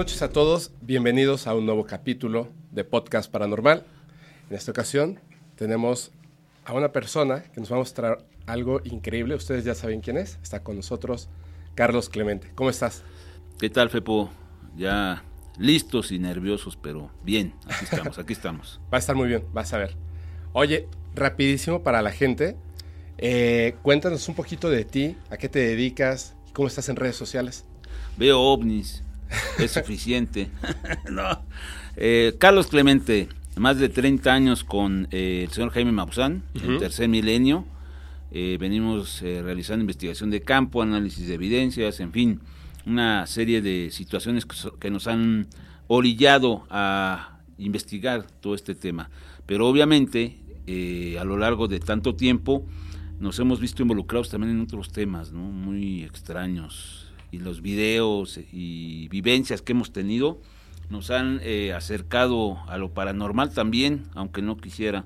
noches a todos. Bienvenidos a un nuevo capítulo de Podcast Paranormal. En esta ocasión tenemos a una persona que nos va a mostrar algo increíble. Ustedes ya saben quién es. Está con nosotros Carlos Clemente. ¿Cómo estás? ¿Qué tal, Fepo? Ya listos y nerviosos, pero bien, aquí estamos, aquí estamos. Va a estar muy bien, vas a ver. Oye, rapidísimo para la gente. eh, cuéntanos un poquito de ti, a qué te dedicas, cómo estás en redes sociales. Veo ovnis, es suficiente. no. Eh, Carlos Clemente, más de 30 años con eh, el señor Jaime Maussan, en tercer milenio. Eh, venimos eh, realizando investigación de campo, análisis de evidencias, en fin, una serie de situaciones que, so- que nos han orillado a investigar todo este tema. Pero obviamente, eh, a lo largo de tanto tiempo, nos hemos visto involucrados también en otros temas, ¿no? Muy extraños. Y los videos y vivencias que hemos tenido nos han eh, acercado a lo paranormal también, aunque no quisiera.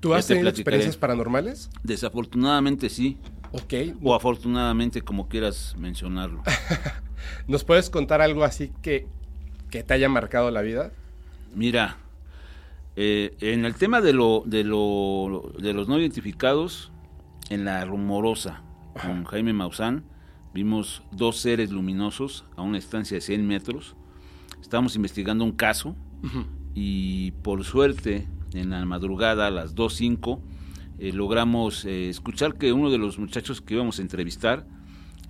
¿Tú has te tenido platicaré. experiencias paranormales? Desafortunadamente sí, Ok. o afortunadamente, como quieras mencionarlo. ¿Nos puedes contar algo así que, que te haya marcado la vida? Mira, eh, en el tema de, lo, de, lo, de los no identificados, en la rumorosa, con Jaime Maussan, vimos dos seres luminosos a una distancia de 100 metros. Estábamos investigando un caso y por suerte, en la madrugada a las 2.05, eh, logramos eh, escuchar que uno de los muchachos que íbamos a entrevistar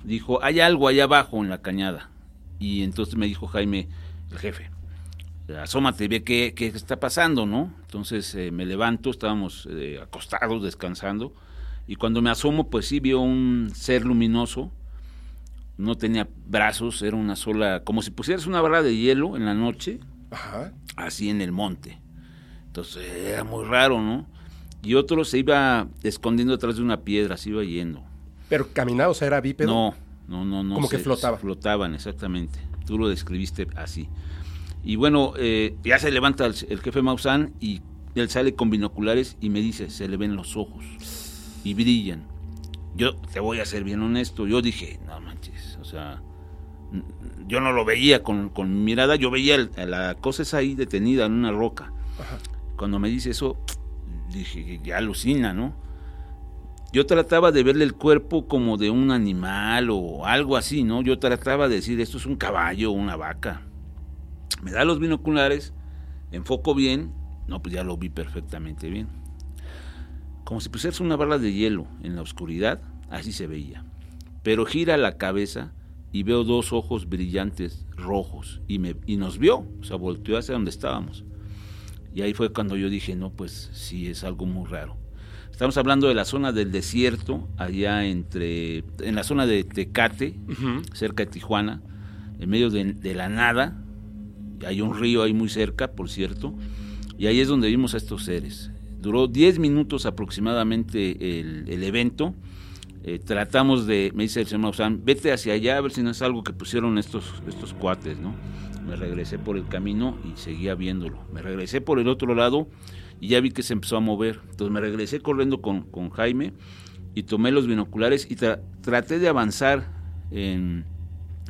dijo, hay algo allá abajo en la cañada. Y entonces me dijo Jaime, el jefe, asómate, ve qué, qué está pasando, ¿no? Entonces eh, me levanto, estábamos eh, acostados, descansando, y cuando me asomo, pues sí vio un ser luminoso, no tenía brazos, era una sola, como si pusieras una barra de hielo en la noche, Ajá. así en el monte. Entonces era muy raro, ¿no? Y otro se iba escondiendo detrás de una piedra, se iba yendo. Pero caminaba, o sea, era bípedo. No, no, no, no. Como que flotaba. Flotaban, exactamente. Tú lo describiste así. Y bueno, eh, ya se levanta el, el jefe Maussan y él sale con binoculares y me dice, se le ven los ojos y brillan. Yo te voy a ser bien honesto, yo dije, no o sea, yo no lo veía con, con mi mirada, yo veía el- la cosa esa ahí detenida en una roca. Cuando me dice eso, dije, ya alucina, ¿no? Yo trataba de verle el cuerpo como de un animal o algo así, ¿no? Yo trataba de decir, esto es un caballo o una vaca. Me da los binoculares, enfoco bien, no, pues ya lo vi perfectamente bien. Como si pusieras una barra de hielo en la oscuridad, así se veía. Pero gira la cabeza y veo dos ojos brillantes rojos y, me, y nos vio, o sea, volteó hacia donde estábamos. Y ahí fue cuando yo dije, no, pues sí, es algo muy raro. Estamos hablando de la zona del desierto, allá entre, en la zona de Tecate, cerca de Tijuana, en medio de, de la nada. Hay un río ahí muy cerca, por cierto, y ahí es donde vimos a estos seres. Duró 10 minutos aproximadamente el, el evento. Eh, tratamos de, me dice el señor Maussan, vete hacia allá a ver si no es algo que pusieron estos, estos cuates, ¿no? Me regresé por el camino y seguía viéndolo. Me regresé por el otro lado y ya vi que se empezó a mover. Entonces me regresé corriendo con, con Jaime y tomé los binoculares y tra- traté de avanzar en,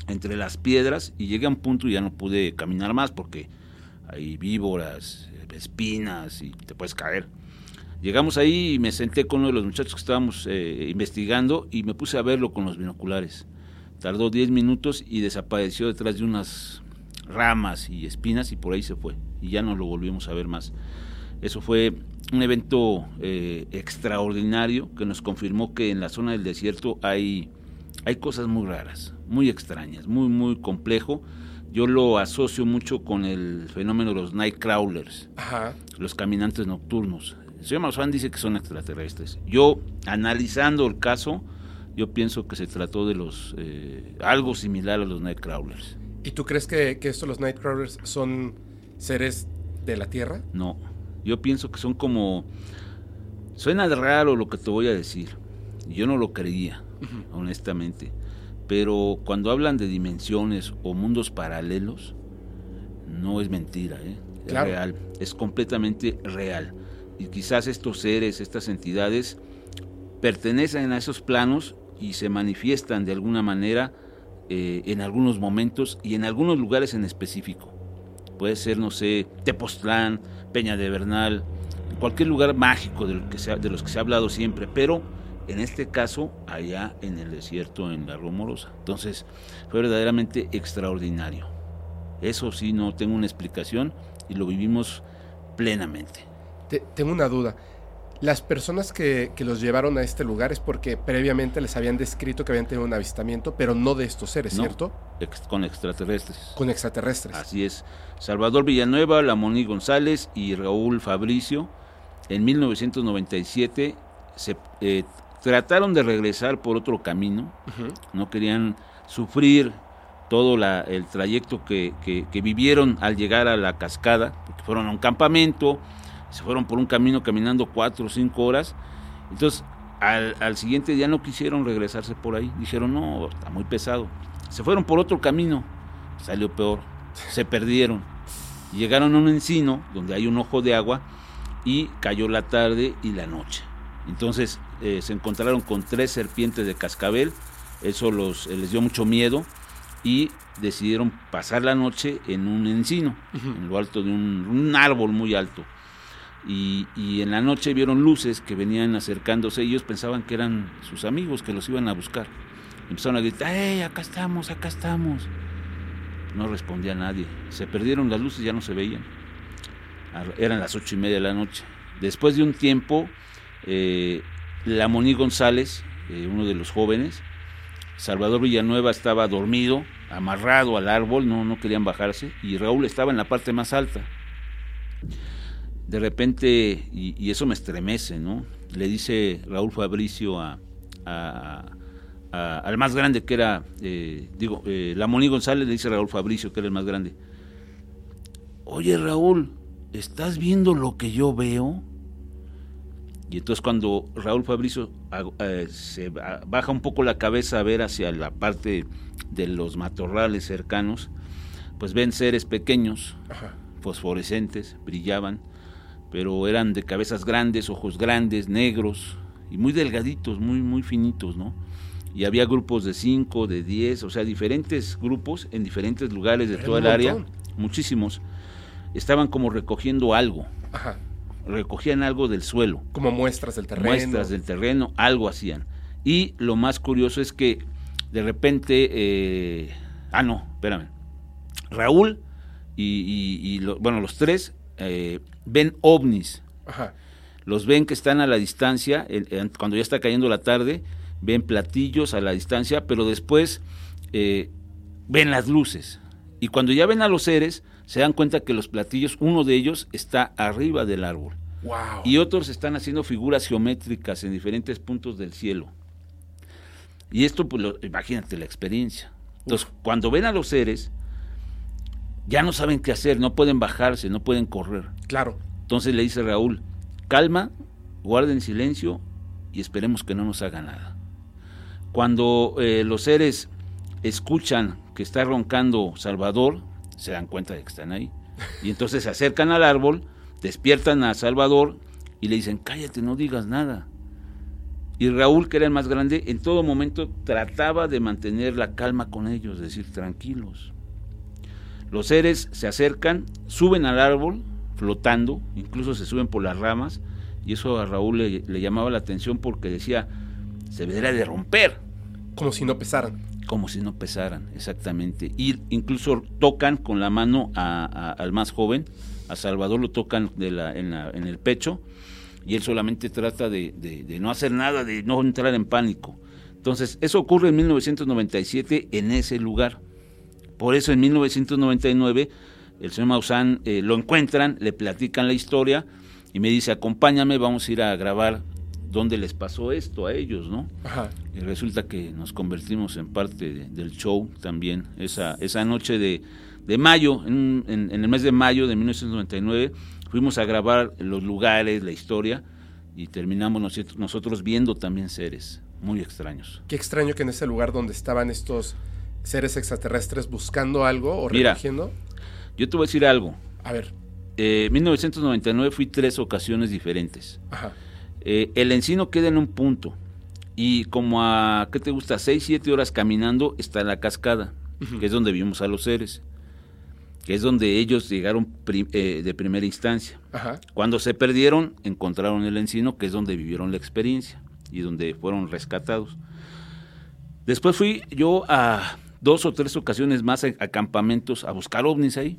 entre las piedras y llegué a un punto y ya no pude caminar más porque hay víboras, espinas y te puedes caer. Llegamos ahí y me senté con uno de los muchachos que estábamos eh, investigando y me puse a verlo con los binoculares. Tardó 10 minutos y desapareció detrás de unas ramas y espinas y por ahí se fue. Y ya no lo volvimos a ver más. Eso fue un evento eh, extraordinario que nos confirmó que en la zona del desierto hay, hay cosas muy raras, muy extrañas, muy, muy complejo. Yo lo asocio mucho con el fenómeno de los night crawlers, Ajá. los caminantes nocturnos. El señor Maussan dice que son extraterrestres. Yo, analizando el caso, yo pienso que se trató de los eh, algo similar a los night crawlers. ¿Y tú crees que, que estos, los Nightcrawlers, son seres de la Tierra? No, yo pienso que son como... Suena raro lo que te voy a decir. Yo no lo creía, honestamente. Pero cuando hablan de dimensiones o mundos paralelos, no es mentira, ¿eh? es Claro. real, es completamente real. Y quizás estos seres, estas entidades, pertenecen a esos planos y se manifiestan de alguna manera eh, en algunos momentos y en algunos lugares en específico. Puede ser, no sé, Tepoztlán, Peña de Bernal, cualquier lugar mágico de, que de los que se ha hablado siempre, pero en este caso allá en el desierto, en la Rumorosa. Entonces fue verdaderamente extraordinario. Eso sí, no tengo una explicación y lo vivimos plenamente. Tengo una duda. Las personas que, los llevaron a este lugar es porque previamente les habían descrito que habían tenido un avistamiento, pero no de estos seres, ¿cierto? con extraterrestres. Con extraterrestres. Así es. Salvador Villanueva, Lamoni González y Raúl Fabricio, en 1997 se eh, trataron de regresar por otro camino. No querían sufrir todo el trayecto que, vivieron al llegar a la cascada, porque fueron a un campamento, se fueron por un camino caminando cuatro o cinco horas. Entonces, al, siguiente día no quisieron regresarse por ahí. Dijeron, no, está muy pesado. Se fueron por otro camino, salió peor, se perdieron. Llegaron a un encino donde hay un ojo de agua y cayó la tarde y la noche. Entonces eh, se encontraron con tres serpientes de cascabel, eso los, les dio mucho miedo y decidieron pasar la noche en un encino, en lo alto de un, árbol muy alto. Y, en la noche vieron luces que venían acercándose, ellos pensaban que eran sus amigos que los iban a buscar. Empezaron a gritar, ¡eh, acá estamos, acá estamos! No respondía nadie. Se perdieron las luces, ya no se veían. Eran las ocho y media de la noche. Después de un tiempo, eh, Lamoní González, eh, uno de los jóvenes, Salvador Villanueva estaba dormido, amarrado al árbol, no, no querían bajarse, y Raúl estaba en la parte más alta. De repente, y, eso me estremece, ¿no? Le dice Raúl Fabricio a, al más grande que era, eh, digo, eh, la Moni González le dice a Raúl Fabricio que era el más grande. Oye Raúl, ¿estás viendo lo que yo veo? Y entonces cuando Raúl Fabricio eh, se baja un poco la cabeza a ver hacia la parte de los matorrales cercanos, pues ven seres pequeños, fosforescentes, brillaban, pero eran de cabezas grandes, ojos grandes, negros y muy delgaditos, muy, muy finitos, ¿no? Y había grupos de cinco, de diez, o sea, diferentes grupos en diferentes lugares de toda el área, muchísimos, estaban como recogiendo algo. Ajá recogían algo del suelo. Como muestras del terreno. Muestras del terreno, algo hacían. Y lo más curioso es que de repente, eh, ah, no, espérame, Raúl y, bueno, los tres eh, ven ovnis. Ajá. Los ven que están a la distancia, cuando ya está cayendo la tarde, ven platillos a la distancia, pero después eh, ven las luces. Y cuando ya ven a los seres, se dan cuenta que los platillos, uno de ellos está arriba del árbol. Y otros están haciendo figuras geométricas en diferentes puntos del cielo. Y esto, pues, imagínate la experiencia. Entonces, cuando ven a los seres, ya no saben qué hacer, no pueden bajarse, no pueden correr. Claro. Entonces le dice Raúl, calma, guarden silencio y esperemos que no nos haga nada. Cuando eh, los seres escuchan que está roncando Salvador, se dan cuenta de que están ahí. Y entonces se acercan al árbol, despiertan a Salvador y le dicen, cállate, no digas nada. Y Raúl, que era el más grande, en todo momento trataba de mantener la calma con ellos, decir, tranquilos. Los seres se acercan, suben al árbol, flotando, incluso se suben por las ramas, y eso a Raúl le, le llamaba la atención porque decía, se debería de romper. Como si no pesaran como si no pesaran, exactamente. Y incluso tocan con la mano al más joven, a Salvador lo tocan de la, en, el pecho, y él solamente trata de, no hacer nada, de no entrar en pánico. Entonces, eso ocurre en 1997 en ese lugar. Por eso en 1999 el señor Maussan eh, lo encuentran, le platican la historia y me dice, acompáñame, vamos a ir a grabar dónde les pasó esto a ellos, ¿no? Y resulta que nos convertimos en parte del show también. Esa, esa noche de, mayo, en, el mes de mayo de 1999, fuimos a grabar los lugares, la historia, y terminamos nosotros, viendo también seres muy extraños. Qué extraño que en ese lugar donde estaban estos seres extraterrestres buscando algo o recogiendo. yo te voy a decir algo. A ver. Eh, 1999 fui tres ocasiones diferentes. Ajá. Eh, el encino queda en un punto. Y como a, ¿qué te gusta? 6, 7 horas caminando está la cascada, que es donde vimos a los seres, que es donde ellos llegaron eh, de primera instancia. Cuando se perdieron, encontraron el encino, que es donde vivieron la experiencia y donde fueron rescatados. Después fui yo a dos o tres ocasiones más a, campamentos a buscar ovnis ahí.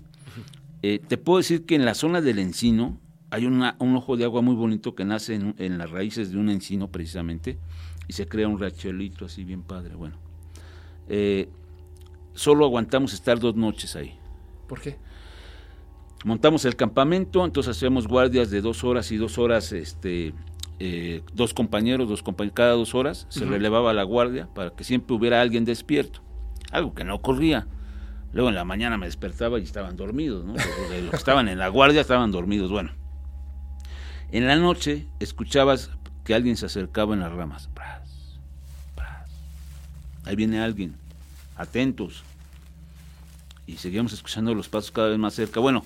Eh, te puedo decir que en la zona del encino hay un ojo de agua muy bonito que nace en, las raíces de un encino precisamente y se crea un rachelito así bien padre. Bueno, eh, solo aguantamos estar dos noches ahí. ¿Por qué? Montamos el campamento, entonces hacíamos guardias de dos horas y dos horas, este, eh, dos compañeros, dos compañeros, cada dos horas se relevaba la guardia para que siempre hubiera alguien despierto, algo que no ocurría. Luego en la mañana me despertaba y estaban dormidos, ¿no? los que estaban en la guardia estaban dormidos. Bueno, en la noche escuchabas que alguien se acercaba en las ramas. Ahí viene alguien, atentos. Y seguíamos escuchando los pasos cada vez más cerca. Bueno,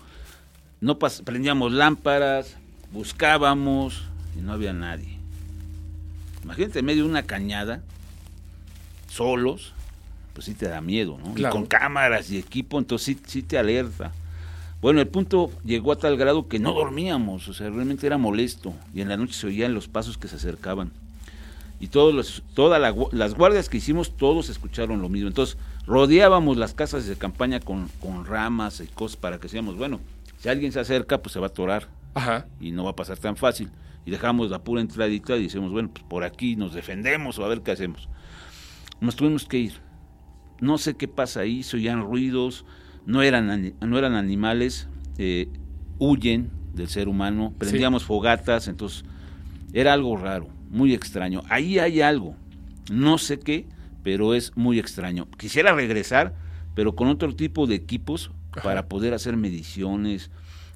no prendíamos lámparas, buscábamos y no había nadie. Imagínate en medio de una cañada, solos, pues sí te da miedo, ¿no? Y con cámaras y equipo, entonces sí, te alerta. Bueno, el punto llegó a tal grado que no dormíamos, o sea, realmente era molesto. Y en la noche se oían los pasos que se acercaban. Y todos los, todas las guardias que hicimos, todos escucharon lo mismo. Entonces, rodeábamos las casas de campaña con, ramas y cosas para que decíamos, bueno, si alguien se acerca, pues se va a atorar. Ajá. Y no va a pasar tan fácil. Y dejamos la pura entradita y decimos, bueno, pues por aquí nos defendemos o a ver qué hacemos. Nos tuvimos que ir no sé qué pasa ahí, se oían ruidos, no eran, no eran animales, eh, huyen del ser humano, prendíamos fogatas, entonces era algo raro, muy extraño. Ahí hay algo, no sé qué, pero es muy extraño. Quisiera regresar, pero con otro tipo de equipos para poder hacer mediciones,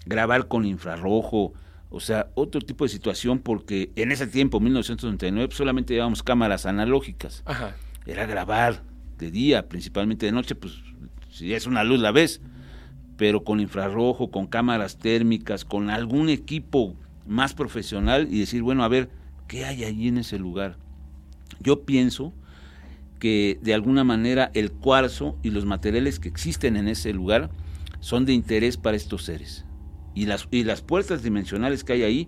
grabar con infrarrojo, o sea, otro tipo de situación, porque en ese tiempo, 1999, solamente llevábamos cámaras analógicas. Era grabar, de día, principalmente de noche, pues si es una luz la ves, pero con infrarrojo, con cámaras térmicas, con algún equipo más profesional y decir, bueno, a ver, ¿qué hay allí en ese lugar? Yo pienso que de alguna manera el cuarzo y los materiales que existen en ese lugar son de interés para estos seres. Y las, y las puertas dimensionales que hay ahí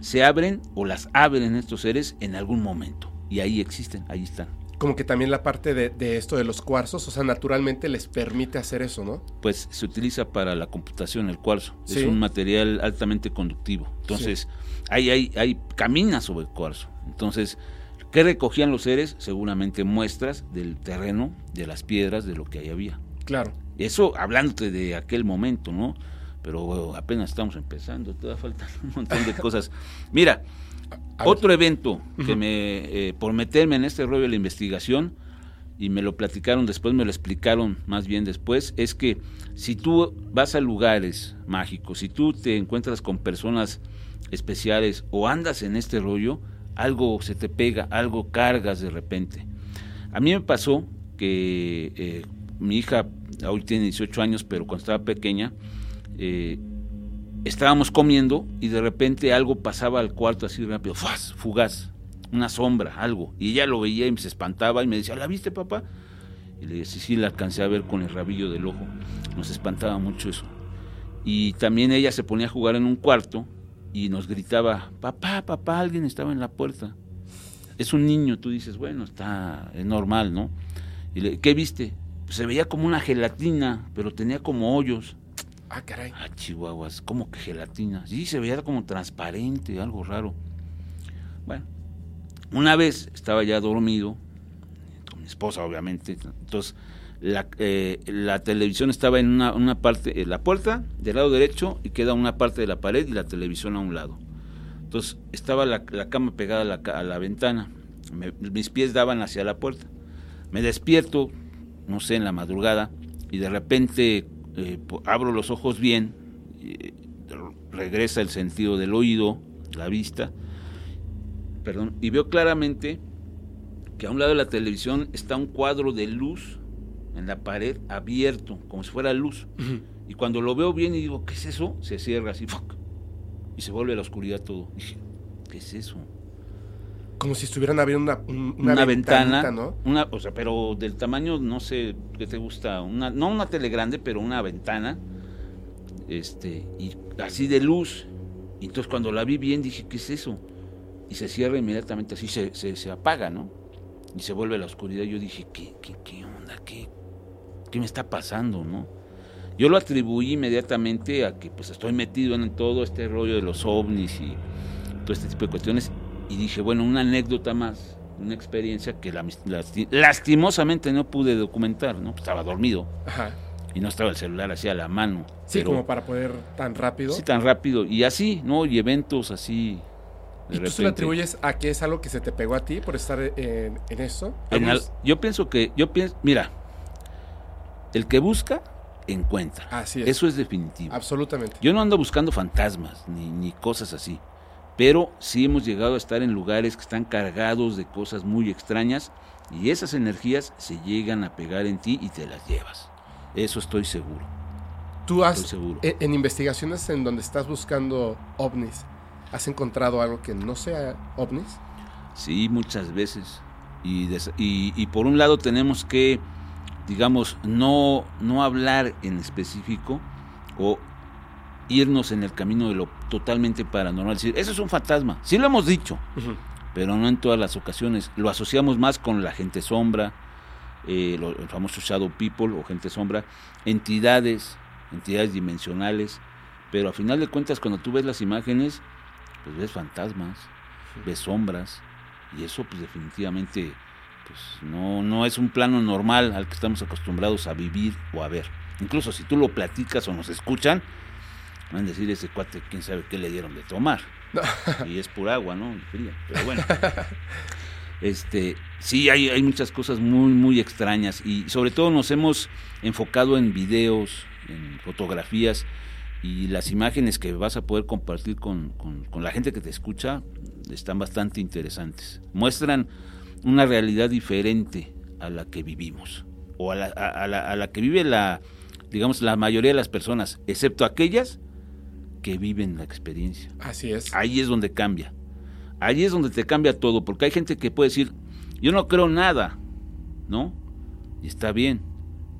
se abren o las abren estos seres en algún momento. Y ahí existen, ahí están como que también la parte de, esto de los cuarzos, o sea, naturalmente les permite hacer eso, ¿no? Pues se utiliza para la computación el cuarzo. Es un material altamente conductivo. Entonces, hay, hay, hay, camina sobre el cuarzo. Entonces, ¿qué recogían los seres? Seguramente muestras del terreno, de las piedras, de lo que ahí había. Claro. Eso hablándote de aquel momento, ¿no? Pero apenas estamos empezando, todavía faltan un montón de cosas. Mira, otro evento que me, eh, por meterme en este rollo de la investigación, y me lo platicaron después, me lo explicaron más bien después, es que si tú vas a lugares mágicos, si tú te encuentras con personas especiales o andas en este rollo, algo se te pega, algo cargas de repente. A mí me pasó que eh, mi hija hoy tiene 18 años, pero cuando estaba pequeña, eh, estábamos comiendo y de repente algo pasaba al cuarto así rápido, fugaz, una sombra, algo. Y ella lo veía y se espantaba y me decía, ¿la viste papá? Y le decía, sí, sí, la alcancé a ver con el rabillo del ojo. Nos espantaba mucho eso. Y también ella se ponía a jugar en un cuarto y nos gritaba, papá, papá, alguien estaba en la puerta. Es un niño, tú dices, bueno, está, es normal, ¿no? Y le, ¿qué viste? se veía como una gelatina, pero tenía como hoyos. Ah, caray. Ah, chihuahuas, como que gelatina. Sí, se veía como transparente, algo raro. Bueno, una vez estaba ya dormido, con mi esposa obviamente, entonces la, eh, televisión estaba en una, parte, la puerta del lado derecho y queda una parte de la pared y la televisión a un lado. Entonces estaba la, cama pegada a la, a la ventana, mis pies daban hacia la puerta. Me despierto, no sé, en la madrugada y de repente eh, abro los ojos bien, regresa el sentido del oído, la vista, perdón, y veo claramente que a un lado de la televisión está un cuadro de luz en la pared abierto, como si fuera luz. Y cuando lo veo bien y digo, ¿qué es eso? Se cierra así, y se vuelve a la oscuridad todo. Dije, ¿qué es eso? Como si estuvieran abriendo una, un- una, una, ventana, ¿no? una, o sea, pero del tamaño, no sé qué te gusta, una, no una tele grande, pero una ventana, este, y así de luz. Y entonces cuando la vi bien dije, ¿qué es eso? Y se cierra inmediatamente, así se, se, se apaga, ¿no? Y se vuelve la oscuridad. Yo dije, ¿qué, qué, qué onda? ¿Qué, ¿Qué me está pasando, no? Yo lo atribuí inmediatamente a que pues estoy metido en todo este rollo de los ovnis y todo este tipo de cuestiones y dije, bueno, una anécdota más, una experiencia que la- lasti- lastimosamente no pude documentar, ¿no? Pues estaba dormido Ajá. y no estaba el celular así a la mano. Sí, pero como para poder tan rápido. sí tan rápido y así, ¿no? Y eventos así. de ¿Y tú se repente. lo atribuyes a que es algo que se te pegó a ti por estar en, en esto? En al- yo pienso que, yo pienso, mira, el que busca, encuentra. Así es. Eso es definitivo. Absolutamente. Yo no ando buscando fantasmas ni, ni cosas así, pero sí hemos llegado a estar en lugares que están cargados de cosas muy extrañas y esas energías se llegan a pegar en ti y te las llevas. Eso estoy seguro. Tú has, seguro. en, en investigaciones en donde estás buscando ovnis, ¿has encontrado algo que no sea ovnis? Sí, muchas veces. Y, des- y, y por un lado tenemos que, digamos, no, no hablar en específico o irnos en el camino de lo totalmente paranormal. Es decir, eso es un fantasma. Sí lo hemos dicho, pero no en todas las ocasiones. Lo asociamos más con la gente sombra, eh, lo- el famoso shadow people o gente sombra, entidades, entidades dimensionales, pero a final de cuentas cuando tú ves las imágenes, pues ves fantasmas, ves sombras, y eso pues definitivamente pues no, no es un plano normal al que estamos acostumbrados a vivir o a ver. Incluso si tú lo platicas o nos escuchan, van a decir ese cuate, quién sabe qué le dieron de tomar. y es pura agua, ¿no? Fría. Pero bueno. Este, sí, hay, hay muchas cosas muy, muy extrañas y sobre todo nos hemos enfocado en videos, en fotografías y las imágenes que vas a poder compartir con, con- con la gente que te escucha están bastante interesantes. Muestran una realidad diferente a la que vivimos o a la, a- a la- a la que vive la, digamos, la mayoría de las personas, excepto aquellas que viven la experiencia. Así es. Ahí es donde cambia. Ahí es donde te cambia todo, porque hay gente que puede decir, yo no creo nada, ¿no? Y está bien,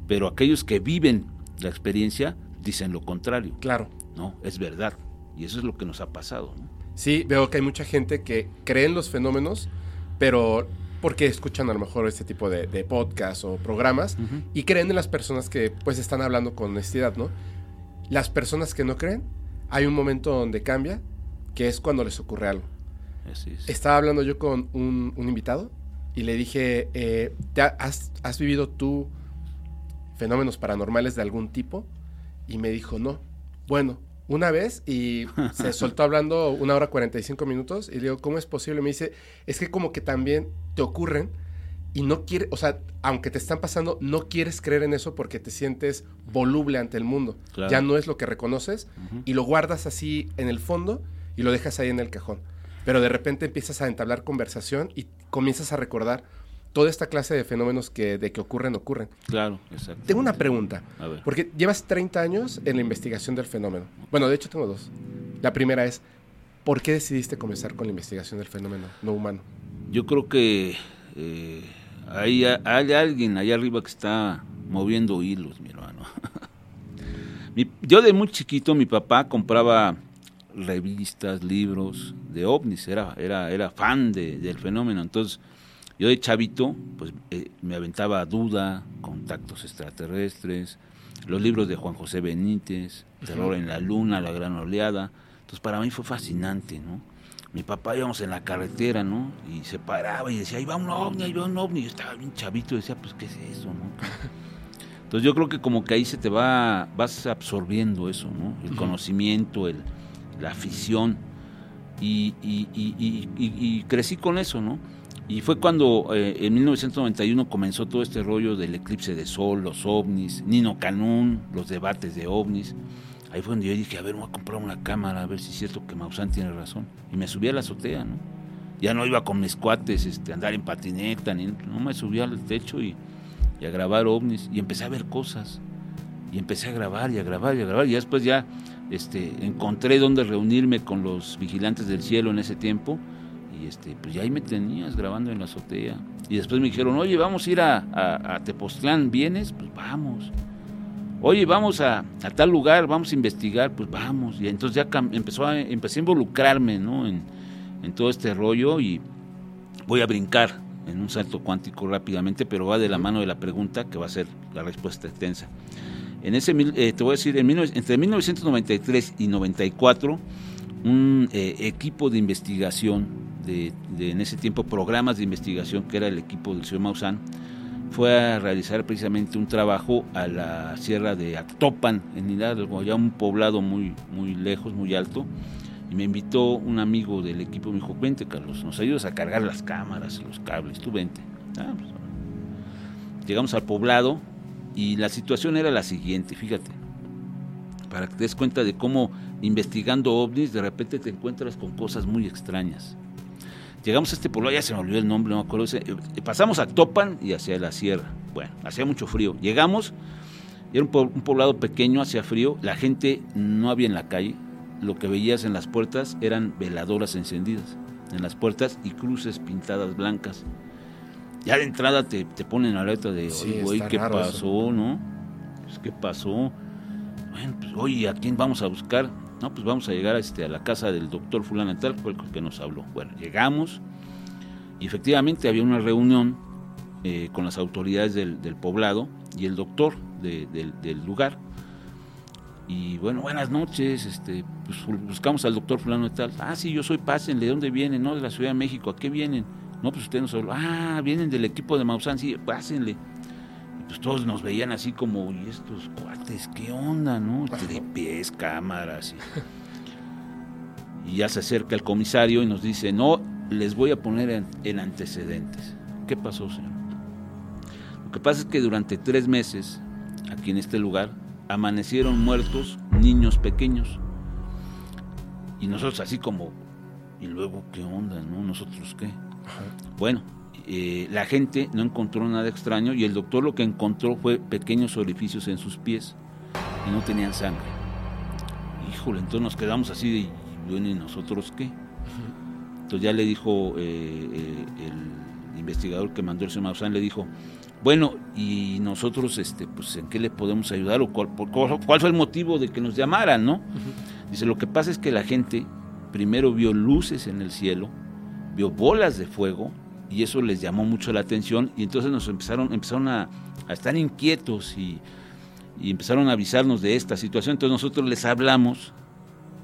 pero aquellos que viven la experiencia dicen lo contrario, Claro. ¿no? Es verdad. Y eso es lo que nos ha pasado, ¿no? Sí, veo que hay mucha gente que cree en los fenómenos, pero porque escuchan a lo mejor este tipo de, de podcasts o programas y creen en las personas que pues están hablando con honestidad, ¿no? Las personas que no creen, hay un momento donde cambia, que es cuando les ocurre algo. Así es. Estaba hablando yo con un, un invitado y le dije, eh, ¿te ha- has, has vivido tú fenómenos paranormales de algún tipo? Y me dijo, no. Bueno, una vez y se soltó hablando una hora 45 minutos y le digo, ¿cómo es posible? Me dice, es que como que también te ocurren y no quiere, o sea, aunque te están pasando, no quieres creer en eso porque te sientes voluble ante el mundo. Claro. Ya no es lo que reconoces y lo guardas así en el fondo y lo dejas ahí en el cajón. Pero de repente empiezas a entablar conversación y comienzas a recordar toda esta clase de fenómenos que de que ocurren, ocurren. Claro, exacto. Tengo una pregunta, A ver. porque llevas 30 años en la investigación del fenómeno. Bueno, de hecho tengo dos. La primera es, ¿por qué decidiste comenzar con la investigación del fenómeno no humano? Yo creo que eh, hay, hay alguien allá arriba que está moviendo hilos, mi hermano. Mi- yo de muy chiquito, mi papá compraba revistas, libros de ovnis, era, era, era fan de- del fenómeno. Entonces, yo de chavito, pues eh, me aventaba Duda, Contactos Extraterrestres, los libros de Juan José Benítez, Terror en la Luna, La Gran Oleada. Entonces, para mí fue fascinante, ¿no? Mi papá íbamos en la carretera, ¿no? Y se paraba y decía, ahí va un ovni, ahí va un ovni. Yo estaba bien chavito y decía, pues, ¿qué es eso, no? Entonces yo creo que como que ahí se te va, vas absorbiendo eso, ¿no? El conocimiento, el, la afición. Y- y- y- y crecí con eso, ¿no? Y fue cuando eh, en 1991 comenzó todo este rollo del eclipse de sol, los ovnis, Nino Canún, los debates de ovnis. Ahí fue donde yo dije, a ver, voy a comprar una cámara, a ver si es cierto que Maussan tiene razón. Y me subí a la azotea, ¿no? Ya no iba con mis cuates este, andar en patineta, ni, no me subí al techo y, a grabar ovnis. Y empecé a ver cosas. Y empecé a grabar y a grabar y a grabar. Y después ya este, encontré dónde reunirme con los vigilantes del cielo en ese tiempo. Y este, pues ya ahí me tenías grabando en la azotea. Y después me dijeron, oye, vamos a ir a, a, ¿vienes? Pues vamos. Oye, vamos a, a, tal lugar, vamos a investigar, pues vamos. Y entonces ya empezó a, empecé a involucrarme ¿no? en, en todo este rollo y voy a brincar en un salto cuántico rápidamente, pero va de la mano de la pregunta que va a ser la respuesta extensa. En ese, eh, te voy a decir, en entre 1993 y 94, un eh, equipo de investigación, de, en ese tiempo programas de investigación, que era el equipo del señor Maussan, fue a realizar precisamente un trabajo a la sierra de Actopan, en Hidalgo, allá un poblado muy, muy lejos, muy alto, y me invitó un amigo del equipo, me dijo, vente Carlos, nos ayudas a cargar las cámaras, los cables, tú vente. Ah, pues, llegamos al poblado, y la situación era la siguiente, fíjate, para que te des cuenta de cómo investigando ovnis de repente te encuentras con cosas muy extrañas. Llegamos a este pueblo, ya se me olvidó el nombre, no me acuerdo. Eh, pasamos a Topan y hacia la sierra. Bueno, hacía mucho frío. Llegamos, era un, poblado pequeño, hacía frío, la gente no había en la calle. Lo que veías en las puertas eran veladoras encendidas en las puertas y cruces pintadas blancas ya de entrada te, te ponen alerta de, oye, güey, ¿qué pasó, no? Pues, ¿qué pasó? Bueno, pues, oye, ¿a quién vamos a buscar? No, pues vamos a llegar a, este, a la casa del doctor fulano tal, el que nos habló. Bueno, llegamos y efectivamente había una reunión eh, con las autoridades del, poblado y el doctor del lugar. Y bueno, buenas noches, este, pues buscamos al doctor fulano de tal. Ah, sí, yo soy Pásenle, ¿de dónde vienen? No, de la Ciudad de México, ¿a qué vienen? No, pues usted nos habló. Ah, vienen del equipo de Maussan, sí, pásenle. Pues todos nos veían así como, ¿y estos cuates qué onda, no? pies, cámaras. Y, ya se acerca el comisario y nos dice, no, les voy a poner en, antecedentes. ¿Qué pasó, señor? Lo que pasa es que durante tres meses, aquí en este lugar, amanecieron muertos niños pequeños. Y nosotros así como, ¿y luego qué onda, no? ¿Nosotros qué? Bueno, eh, la gente no encontró nada extraño y el doctor lo que encontró fue pequeños orificios en sus pies y no tenían sangre. Híjole, entonces nos quedamos así de, bueno, ¿y nosotros qué? Entonces ya le dijo eh, eh, el investigador que mandó el señor Maussan, le dijo, bueno, y nosotros, este, pues, ¿en qué le podemos ayudar? ¿O cuál, cuál fue el motivo de que nos llamaran, no? Dice, lo que pasa es que la gente primero vio luces en el cielo, vio bolas de fuego y eso les llamó mucho la atención y entonces nos empezaron, empezaron a, estar inquietos y, empezaron a avisarnos de esta situación. Entonces nosotros les hablamos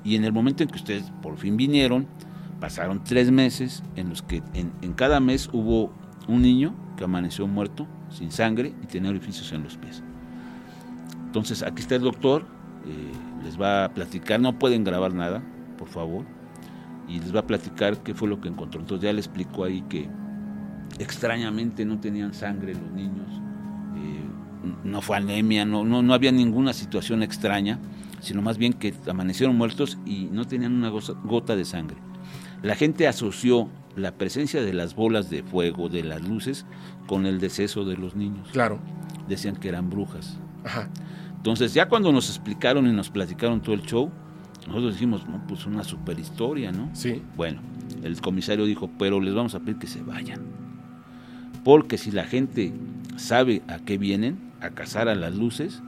y en el momento en que ustedes por fin vinieron, pasaron tres meses en los que en, cada mes hubo un niño que amaneció muerto, sin sangre y tenía orificios en los pies. Entonces aquí está el doctor, eh, les va a platicar, no pueden grabar nada, por favor y les va a platicar qué fue lo que encontró. Entonces ya le explicó ahí que extrañamente no tenían sangre los niños, eh, no fue anemia, no, no, no había ninguna situación extraña, sino más bien que amanecieron muertos y no tenían una gota de sangre. La gente asoció la presencia de las bolas de fuego, de las luces, con el deceso de los niños. Claro. Decían que eran brujas. Entonces ya cuando nos explicaron y nos platicaron todo el show, nosotros dijimos, no, pues una super historia, ¿no? Sí. Bueno, el comisario dijo, pero les vamos a pedir que se vayan. Porque si la gente sabe a qué vienen, a cazar a las luces,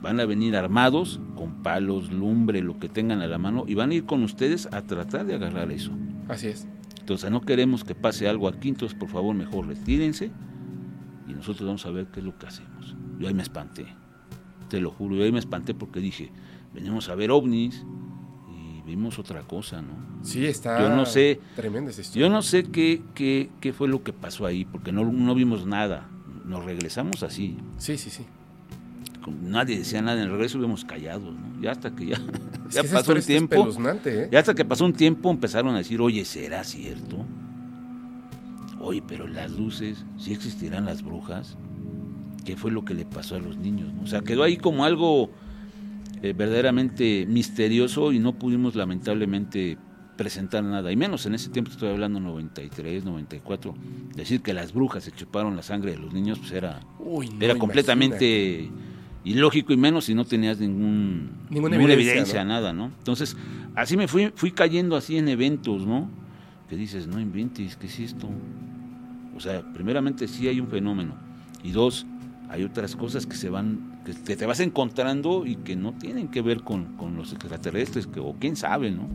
van a venir armados con palos, lumbre, lo que tengan a la mano, y van a ir con ustedes a tratar de agarrar eso. Así es. Entonces no queremos que pase algo aquí, entonces por favor mejor retírense y nosotros vamos a ver qué es lo que hacemos. Yo ahí me espanté, te lo juro, yo ahí me espanté porque dije, venimos a ver ovnis, vimos otra cosa, ¿no? Sí, está yo no sé, tremenda Yo no sé qué, qué, qué fue lo que pasó ahí, porque no, no vimos nada. Nos regresamos así. Sí, sí, sí. nadie decía nada, en el regreso vimos callados, ¿no? Ya hasta que ya, ya pasó un tiempo. ¿eh? Ya hasta que pasó un tiempo empezaron a decir, oye, ¿será cierto? Oye, pero las luces, ¿sí existirán las brujas? ¿Qué fue lo que le pasó a los niños? O sea, quedó ahí como algo eh, verdaderamente misterioso y no pudimos lamentablemente presentar nada, y menos en ese tiempo, estoy hablando 93, 94, decir que las brujas se chuparon la sangre de los niños, pues era, era completamente ilógico y menos si no tenías ningún, ninguna, evidencia, nada, ¿no? Entonces, así me fui, fui cayendo así en eventos, ¿no? que dices, no inventes, ¿qué es esto? O sea, primeramente sí hay un fenómeno. Y dos, hay otras cosas que se van, que te vas encontrando y que no tienen que ver con, con los extraterrestres, que, o quién sabe, ¿no?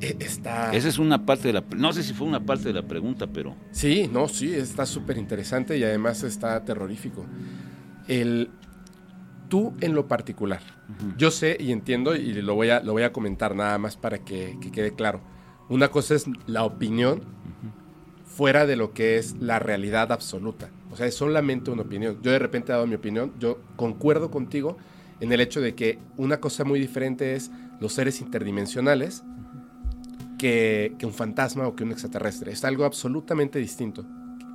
Eh, está... Esa es una parte de la... No sé si fue una parte de la pregunta, pero... Sí, no, sí, está súper interesante y además está terrorífico. El, tú en lo particular, yo sé y entiendo y lo voy a, lo voy a comentar nada más para que, quede claro. Una cosa es la opinión fuera de lo que es la realidad absoluta. O sea, es solamente una opinión. Yo de repente he dado mi opinión, yo concuerdo contigo en el hecho de que una cosa muy diferente es los seres interdimensionales que, que un fantasma o que un extraterrestre. Es algo absolutamente distinto,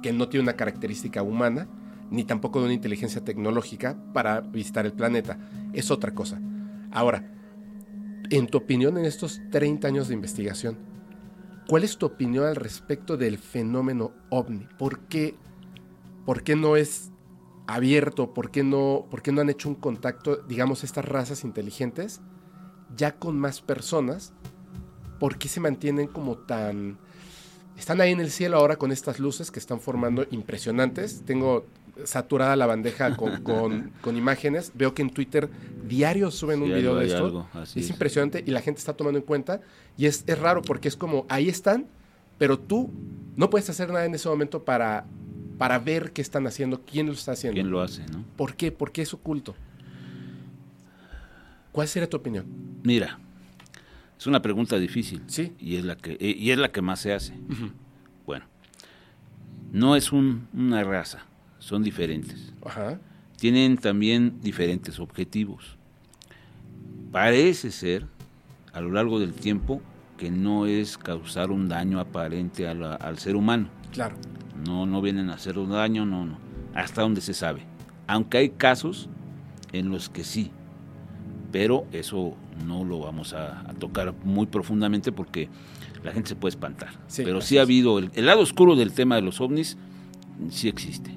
que no tiene una característica humana ni tampoco de una inteligencia tecnológica para visitar el planeta. Es otra cosa. Ahora, en tu opinión en estos 30 años de investigación, ¿cuál es tu opinión al respecto del fenómeno ovni? ¿Por qué, por qué no es abierto? ¿Por qué, no, ¿Por qué no han hecho un contacto, digamos, estas razas inteligentes ya con más personas? ¿Por qué se mantienen como tan... Están ahí en el cielo ahora con estas luces que están formando impresionantes. Tengo saturada la bandeja con, imágenes. Veo que en Twitter diarios suben un video de esto. es, impresionante y la gente está tomando en cuenta. Y es, es, raro porque es como, ahí están, pero tú no puedes hacer nada en ese momento para, para ver qué están haciendo, quién lo está haciendo. ¿Quién lo hace, no? ¿Por qué? ¿Por qué es oculto? ¿Cuál sería tu opinión? Mira, es una pregunta difícil. Sí. Y es la que, y es la que más se hace. Bueno, no es una raza son diferentes. Tienen también diferentes objetivos. Parece ser, a lo largo del tiempo, que no es causar un daño aparente al ser humano. Claro. No, no vienen a hacer un daño, no, no. Hasta donde se sabe. Aunque hay casos en los que sí. Pero eso no lo vamos a, tocar muy profundamente porque la gente se puede espantar. pero sí ha habido, el, lado oscuro del tema de los ovnis sí existe.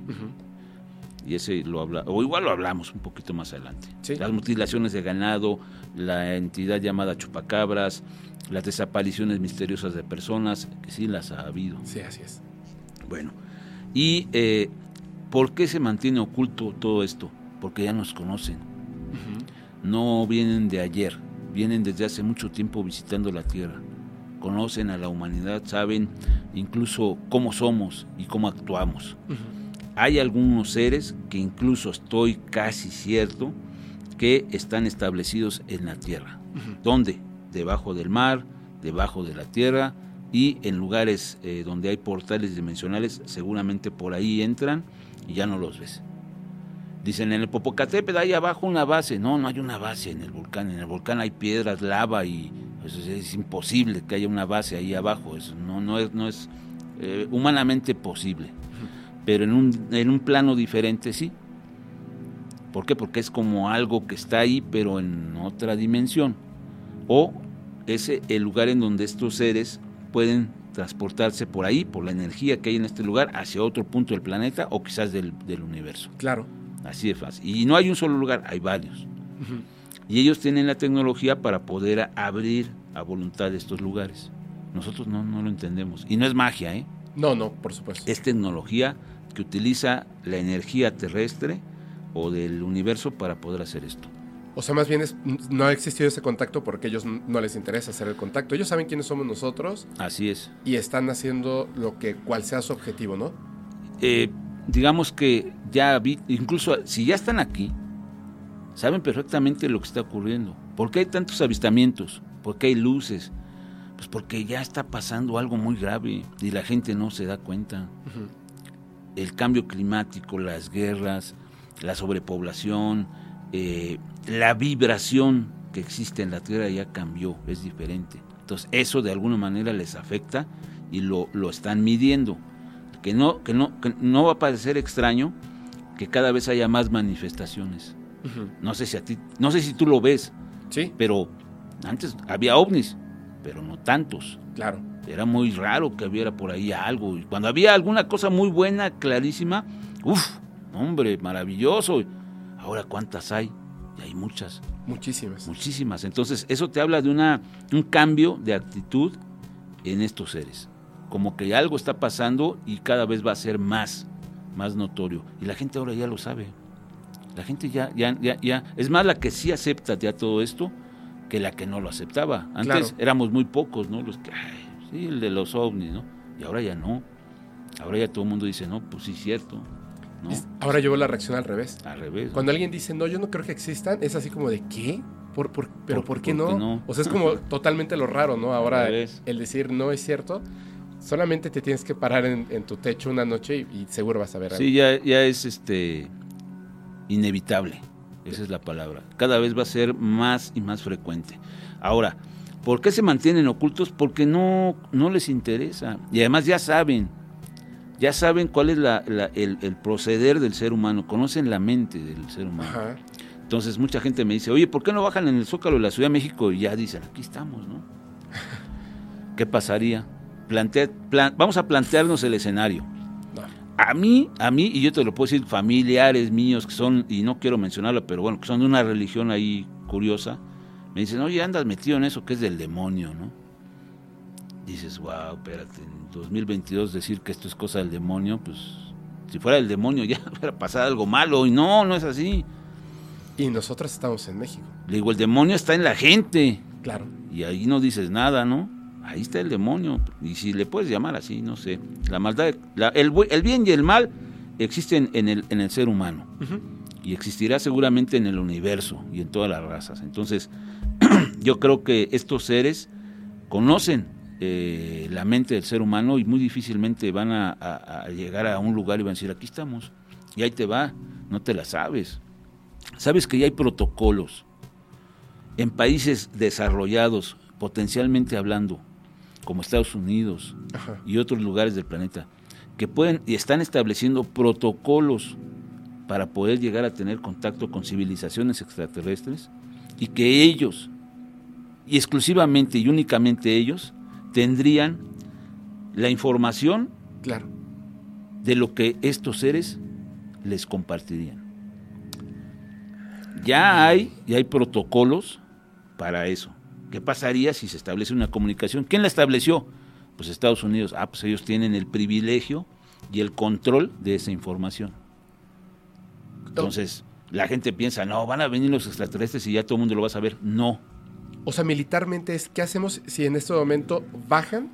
Y ese lo habla, o igual lo hablamos un poquito más adelante. Las mutilaciones de ganado, la entidad llamada chupacabras, las desapariciones misteriosas de personas, que sí las ha habido. Sí, así es. Bueno, ¿y eh, por qué se mantiene oculto todo esto? Porque ya nos conocen. No vienen de ayer, vienen desde hace mucho tiempo visitando la Tierra. Conocen a la humanidad, saben incluso cómo somos y cómo actuamos. Hay algunos seres que incluso estoy casi cierto que están establecidos en la tierra. ¿Dónde? Debajo del mar, debajo de la tierra y en lugares eh, donde hay portales dimensionales, seguramente por ahí entran y ya no los ves. Dicen en el Popocatépetl hay abajo una base. No, no hay una base en el volcán. En el volcán hay piedras, lava y es, imposible que haya una base ahí abajo. Eso no, no es, no es eh, humanamente posible pero en un, en un plano diferente sí. ¿Por qué? Porque es como algo que está ahí, pero en otra dimensión. O es el lugar en donde estos seres pueden transportarse por ahí, por la energía que hay en este lugar, hacia otro punto del planeta o quizás del, universo. Claro. Así de fácil. Y no hay un solo lugar, hay varios. Y ellos tienen la tecnología para poder abrir a voluntad estos lugares. Nosotros no, no lo entendemos. Y no es magia, ¿eh? No, no, por supuesto. Es tecnología que utiliza la energía terrestre o del universo para poder hacer esto. O sea, más bien es, no ha existido ese contacto porque ellos no les interesa hacer el contacto. Ellos saben quiénes somos nosotros. Así es. Y están haciendo lo que cual sea su objetivo, ¿no? Eh, digamos que ya vi, incluso si ya están aquí, saben perfectamente lo que está ocurriendo. ¿Por qué hay tantos avistamientos? ¿Por qué hay luces? Pues porque ya está pasando algo muy grave y la gente no se da cuenta el cambio climático, las guerras, la sobrepoblación, eh, la vibración que existe en la Tierra ya cambió, es diferente. Entonces eso de alguna manera les afecta y lo, lo están midiendo. Que no, que, no, que no va a parecer extraño que cada vez haya más manifestaciones. No sé si a ti, no sé si tú lo ves, sí. pero antes había ovnis, pero no tantos. Claro. Era muy raro que hubiera por ahí algo. Y cuando había alguna cosa muy buena, clarísima, uff, hombre, maravilloso. Ahora, ¿cuántas hay? Hay muchas. Muchísimas. Muchísimas. Entonces, eso te habla de una, un cambio de actitud en estos seres. como que algo está pasando y cada vez va a ser más, más notorio. Y la gente ahora ya lo sabe. La gente ya, ya, ya, ya, es más la que sí acepta ya todo esto que la que no lo aceptaba. Antes éramos muy pocos, ¿no? Los que, ay, sí, el de los ovnis, ¿no? Y ahora ya no. Ahora ya todo el mundo dice, no, pues sí, es cierto. ¿No? Ahora llevo la reacción al revés. Al revés. Cuando alguien dice, no, yo no creo que existan, es así como de, ¿qué? ¿Por, por, pero por, qué, no? O sea, es como totalmente lo raro, ¿no? Ahora el decir no es cierto, solamente te tienes que parar en, tu techo una noche y, seguro vas a ver algo. Sí, ya, ya es este inevitable. Esa es la palabra. Cada vez va a ser más y más frecuente. Ahora, ¿por qué se mantienen ocultos? Porque no, no les interesa. Y además ya saben, ya saben cuál es el, proceder del ser humano, conocen la mente del ser humano. Entonces mucha gente me dice, oye, ¿por qué no bajan en el Zócalo de la Ciudad de México? Y ya dicen, aquí estamos, ¿no? ¿Qué pasaría? vamos a plantearnos el escenario. A mí, a mí, y yo te lo puedo decir, familiares míos que son, y no quiero mencionarlo, pero bueno, que son de una religión ahí curiosa, me dicen, oye, andas metido en eso que es del demonio, ¿no? Dices, wow, espérate, en 2022 decir que esto es cosa del demonio, pues si fuera el demonio ya hubiera pasado algo malo, y no, no es así. Y nosotros estamos en México. Le digo, el demonio está en la gente. Claro. Y ahí no dices nada, ¿no? Ahí está el demonio. Y si le puedes llamar así, no sé. La maldad, el, el, bien y el mal existen en el, en el ser humano. Y existirá seguramente en el universo y en todas las razas. Entonces, yo creo que estos seres conocen eh, la mente del ser humano y muy difícilmente van a, llegar a un lugar y van a decir, aquí estamos. Y ahí te va, no te la sabes. Sabes que ya hay protocolos en países desarrollados, potencialmente hablando, como Estados Unidos y otros lugares del planeta, que pueden y están estableciendo protocolos para poder llegar a tener contacto con civilizaciones extraterrestres y que ellos, y exclusivamente y únicamente ellos, tendrían la información claro. de lo que estos seres les compartirían. Ya hay, ya hay protocolos para eso. ¿Qué pasaría si se establece una comunicación? ¿Quién la estableció? Pues Estados Unidos. Ah, pues ellos tienen el privilegio y el control de esa información. Entonces, la gente piensa, no, van a venir los extraterrestres y ya todo el mundo lo va a saber. No. O sea, militarmente es, ¿qué hacemos si en este momento bajan?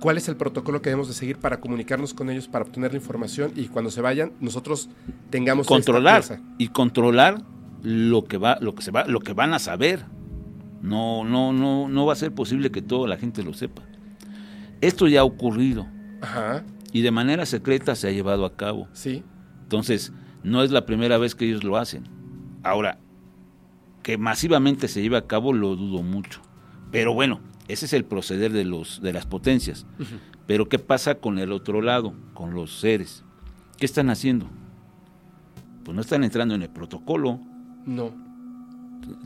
¿Cuál es el protocolo que debemos de seguir para comunicarnos con ellos, para obtener la información y cuando se vayan nosotros tengamos controlar y controlar lo que va, lo que se va, lo que van a saber. No, no, no, no va a ser posible que toda la gente lo sepa. Esto ya ha ocurrido. Y de manera secreta se ha llevado a cabo. Sí. Entonces, no es la primera vez que ellos lo hacen. Ahora, que masivamente se lleve a cabo lo dudo mucho. Pero bueno, ese es el proceder de los de las potencias. Pero ¿qué pasa con el otro lado, con los seres? ¿Qué están haciendo? Pues no están entrando en el protocolo. No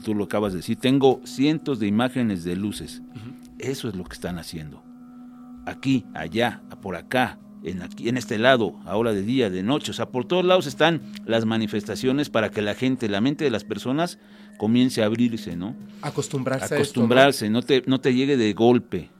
tú lo acabas de decir, tengo cientos de imágenes de luces. Eso es lo que están haciendo. Aquí, allá, por acá, en, aquí, en este lado, ahora de día, de noche, o sea, por todos lados están las manifestaciones para que la gente, la mente de las personas comience a abrirse, ¿no? Acostumbrarse. Acostumbrarse, ¿no? te, no te llegue de golpe,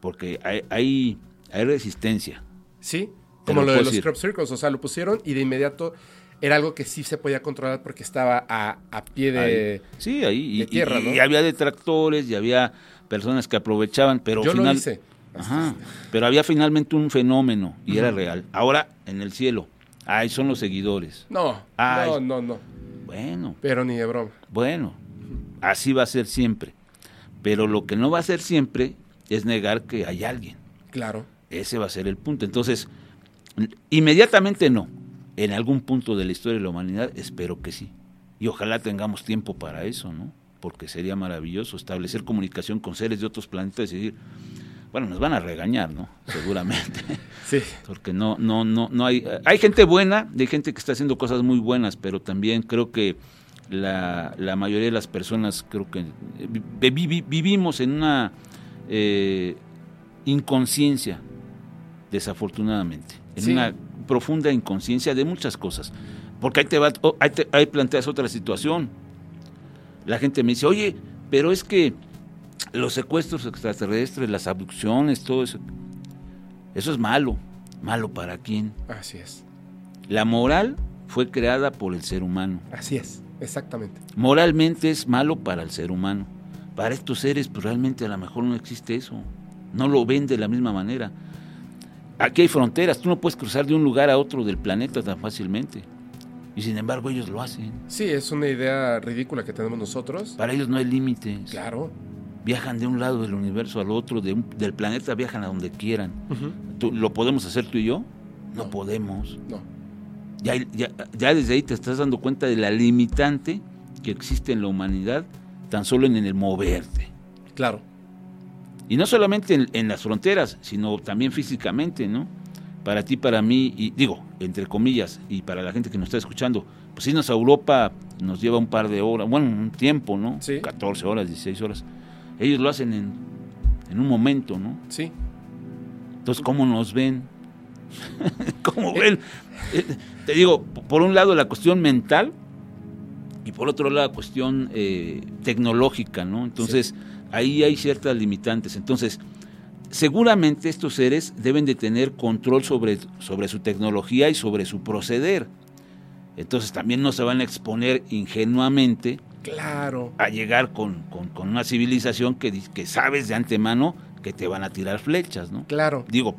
porque hay, hay, hay resistencia. Sí, como lo, de los crop circles, o sea, lo pusieron y de inmediato era algo que sí se podía controlar porque estaba a, pie de, sí, ahí, y, tierra, ¿no? Y había detractores y había personas que aprovechaban, pero Yo lo hice. Ajá, pero había finalmente un fenómeno y era real. Ahora, en el cielo, ahí son los seguidores. No, no, no, no. Bueno. Pero ni de broma. Bueno, así va a ser siempre. Pero lo que no va a ser siempre es negar que hay alguien. Claro. Ese va a ser el punto. Entonces, inmediatamente no en algún punto de la historia de la humanidad, espero que sí. Y ojalá tengamos tiempo para eso, ¿no? Porque sería maravilloso establecer comunicación con seres de otros planetas y decir, bueno, nos van a regañar, ¿no? Seguramente. sí. Porque no, no, no, no hay, hay gente buena, hay gente que está haciendo cosas muy buenas, pero también creo que la, la mayoría de las personas creo que vivimos en una eh, inconsciencia, desafortunadamente, en una profunda inconsciencia de muchas cosas. Porque ahí, te va, ahí, te, planteas otra situación. La gente me dice, oye, pero es que los secuestros extraterrestres, las abducciones, todo eso. Eso es malo. ¿Malo para quién? Así es. La moral fue creada por el ser humano. Así es, exactamente. Moralmente es malo para el ser humano. Para estos seres, pues realmente a lo mejor no existe eso. No lo ven de la misma manera. Aquí hay fronteras, tú no puedes cruzar de un lugar a otro del planeta tan fácilmente. Y sin embargo ellos lo hacen. Sí, es una idea ridícula que tenemos nosotros. Para ellos no hay límites. Claro. Viajan de un lado del universo al otro, de un- del planeta viajan a donde quieran. ¿Tú- ¿Lo podemos hacer tú y yo? No, No. podemos. No. Ya, ya, ya desde ahí te estás dando cuenta de la limitante que existe en la humanidad, tan solo en el moverte. Claro. Y no solamente en, en las fronteras, sino también físicamente, ¿no? Para ti, para mí, y digo, entre comillas, y para la gente que nos está escuchando, pues irnos a Europa nos lleva un par de horas, bueno, un tiempo, ¿no? Sí. 14 horas, 16 horas. Ellos lo hacen en, en un momento, ¿no? Sí. Entonces, ¿cómo nos ven? ¿Cómo ven? Eh, Te digo, por un lado la cuestión mental y por otro lado la cuestión eh, tecnológica, ¿no? Entonces, ahí hay ciertas limitantes. Entonces, seguramente estos seres deben de tener control sobre, sobre su tecnología y sobre su proceder. Entonces, también no se van a exponer ingenuamente Claro. a llegar con, con- con una civilización que, que sabes de antemano que te van a tirar flechas, ¿no? Claro. Digo,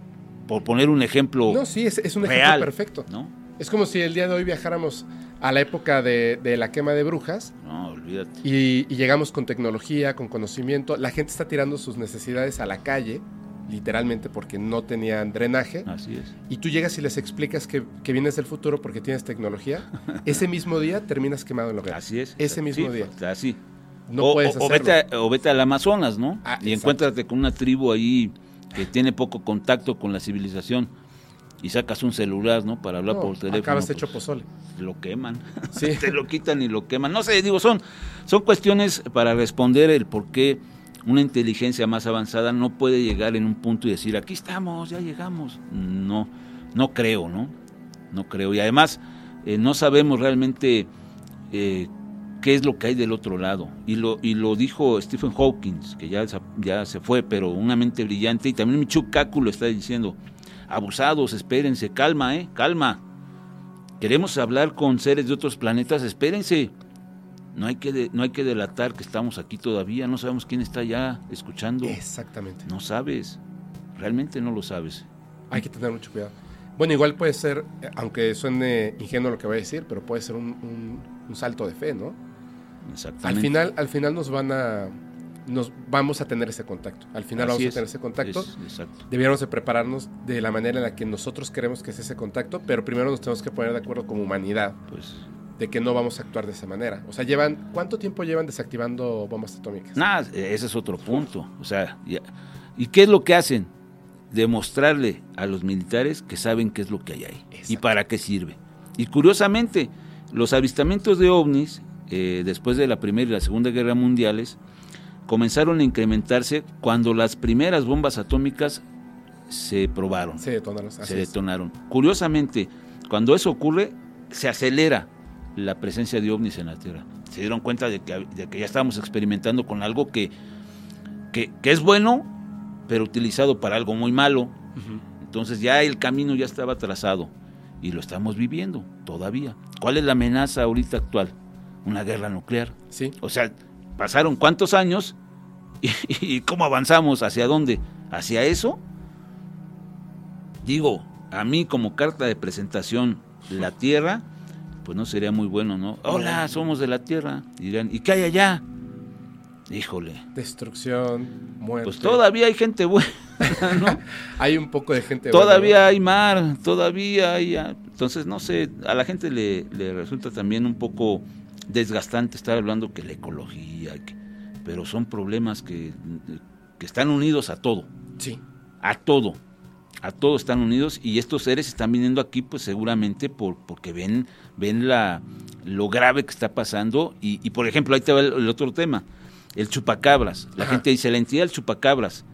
por poner un ejemplo No, sí, es, es un ejemplo perfecto. ¿no? Es como si el día de hoy viajáramos a la época de, de la quema de brujas No, olvídate. y, y llegamos con tecnología, con conocimiento. La gente está tirando sus necesidades a la calle, literalmente porque no tenían drenaje. Así es. Y tú llegas y les explicas que, que vienes del futuro porque tienes tecnología. Ese mismo día terminas quemado en la hoguera. Así es. Ese mismo Sí, día. Así. No o, puedes o- o hacerlo. vete, a- o vete al Amazonas, ¿no? Ah, y exacto. encuéntrate con una tribu ahí que tiene poco contacto con la civilización y sacas un celular, ¿no? Para hablar No, por teléfono. acabas pues, hecho pozole. Lo queman. Sí. Te lo quitan y lo queman. No sé, digo, son, son cuestiones para responder el por qué una inteligencia más avanzada no puede llegar en un punto y decir, aquí estamos, ya llegamos. No, no creo, ¿no? No creo. Y además, eh, no sabemos realmente eh, qué es lo que hay del otro lado. Y lo, y lo dijo Stephen Hawking, que ya, ya se fue, pero una mente brillante. Y también Michio Kaku lo está diciendo. Abusados, espérense, calma, ¿eh? Calma. Queremos hablar con seres de otros planetas, espérense. No hay que, de- no hay que delatar que estamos aquí todavía, no sabemos quién está ya escuchando. Exactamente. No sabes, realmente no lo sabes. Hay que tener mucho cuidado. Bueno, igual puede ser, eh, aunque suene ingenuo lo que voy a decir, pero puede ser un, un- un salto de fe, ¿no? Exactamente. Al final, al final nos van a, nos vamos a tener ese contacto. Al final Así vamos es, a tener ese contacto. es- exacto. Debiéramos de prepararnos de la manera en la que nosotros queremos que sea ese contacto, pero primero nos tenemos que poner de acuerdo como humanidad Pues de que no vamos a actuar de esa manera. O sea, llevan, ¿cuánto tiempo llevan desactivando bombas atómicas? nada, ese es otro punto. O sea, ya- ¿y qué es lo que hacen? Demostrarle a los militares que saben qué es lo que hay ahí y para qué sirve. Y curiosamente, los avistamientos de ovnis, eh, después de la Primera y la Segunda Guerra Mundiales, comenzaron a incrementarse cuando las primeras bombas atómicas se probaron, Se detonaron. se es. detonaron. Curiosamente, cuando eso ocurre, se acelera la presencia de ovnis en la Tierra. Se dieron cuenta de que, de que ya estábamos experimentando con algo que, que, que es bueno, pero utilizado para algo muy malo. Entonces ya el camino ya estaba trazado y lo estamos viviendo todavía. ¿Cuál es la amenaza ahorita actual? Una guerra nuclear. Sí, O sea, pasaron cuántos años y, y cómo avanzamos, hacia dónde, hacia eso. Digo, a mí como carta de presentación, la Tierra, pues no sería muy bueno, ¿no? Hola, somos de la Tierra. Y dirán, ¿y qué hay allá? Híjole, destrucción, muerte. pues todavía hay gente buena, ¿no? Hay un poco de gente. todavía buena, hay mar, todavía hay... ah, Entonces, no sé, a la gente le, le resulta también un poco desgastante estar hablando que la ecología, que- pero son problemas que, que están unidos a todo. Sí, a todo, a todo están unidos y estos seres están viniendo aquí pues seguramente por, porque ven, ven la, lo grave que está pasando y, y, por ejemplo ahí te va el, el otro tema, el chupacabras, la Ajá. gente dice la entidad del chupacabras,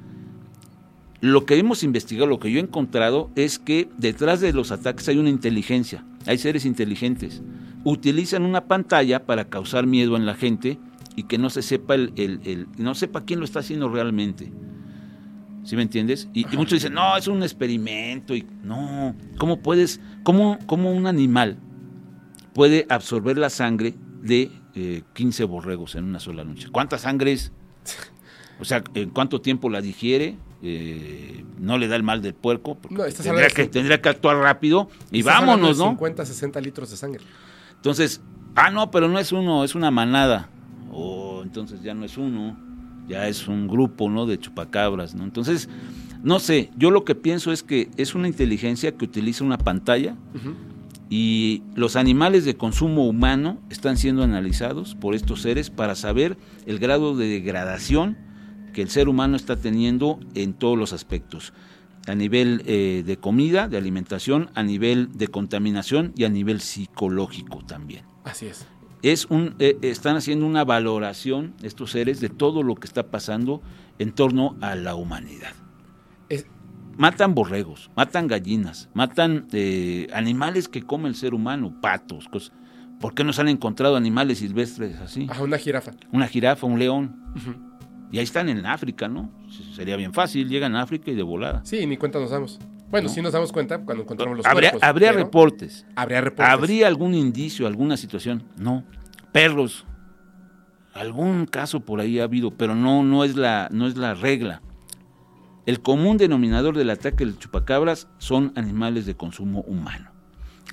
lo que hemos investigado, lo que yo he encontrado es que detrás de los ataques hay una inteligencia, hay seres inteligentes. Utilizan una pantalla para causar miedo en la gente y que no se sepa el, el- el- no sepa quién lo está haciendo realmente. ¿Sí me entiendes? Y, y muchos dicen, no, es un experimento. Y, no, ¿cómo puedes, cómo, cómo un animal puede absorber la sangre de eh, 15 borregos en una sola noche? ¿Cuánta sangre es? O sea, ¿en cuánto tiempo la digiere? Eh, no le da el mal del puerco. No, tendría, que, tendría que actuar rápido y vámonos, ¿no? 50, 60 litros de sangre. Entonces, ah, no, pero no es uno, es una manada. O entonces ya no es uno, ya es un grupo, ¿no? De chupacabras, ¿no? Entonces, no sé, yo lo que pienso es que es una inteligencia que utiliza una pantalla y los animales de consumo humano están siendo analizados por estos seres para saber el grado de degradación que el ser humano está teniendo en todos los aspectos, a nivel eh, de comida, de alimentación, a nivel de contaminación y a nivel psicológico también. Así es. Es un, eh, están haciendo una valoración estos seres de todo lo que está pasando en torno a la humanidad Es- matan borregos, matan gallinas, matan eh, animales que come el ser humano, patos, cosas. ¿Por qué no se han encontrado animales silvestres así? a una jirafa. Una jirafa, un león. Y ahí están en África, ¿no? Sería bien fácil, llegan a África y de volada. Sí, ni cuenta nos damos. Bueno, No. sí nos damos cuenta cuando encontramos los habría cuerpos. habría reportes. Habría reportes. ¿Habría algún indicio, alguna situación? No. Perros. Algún caso por ahí ha habido, pero no, no, es, la, no es la regla. El común denominador del ataque del chupacabras son animales de consumo humano.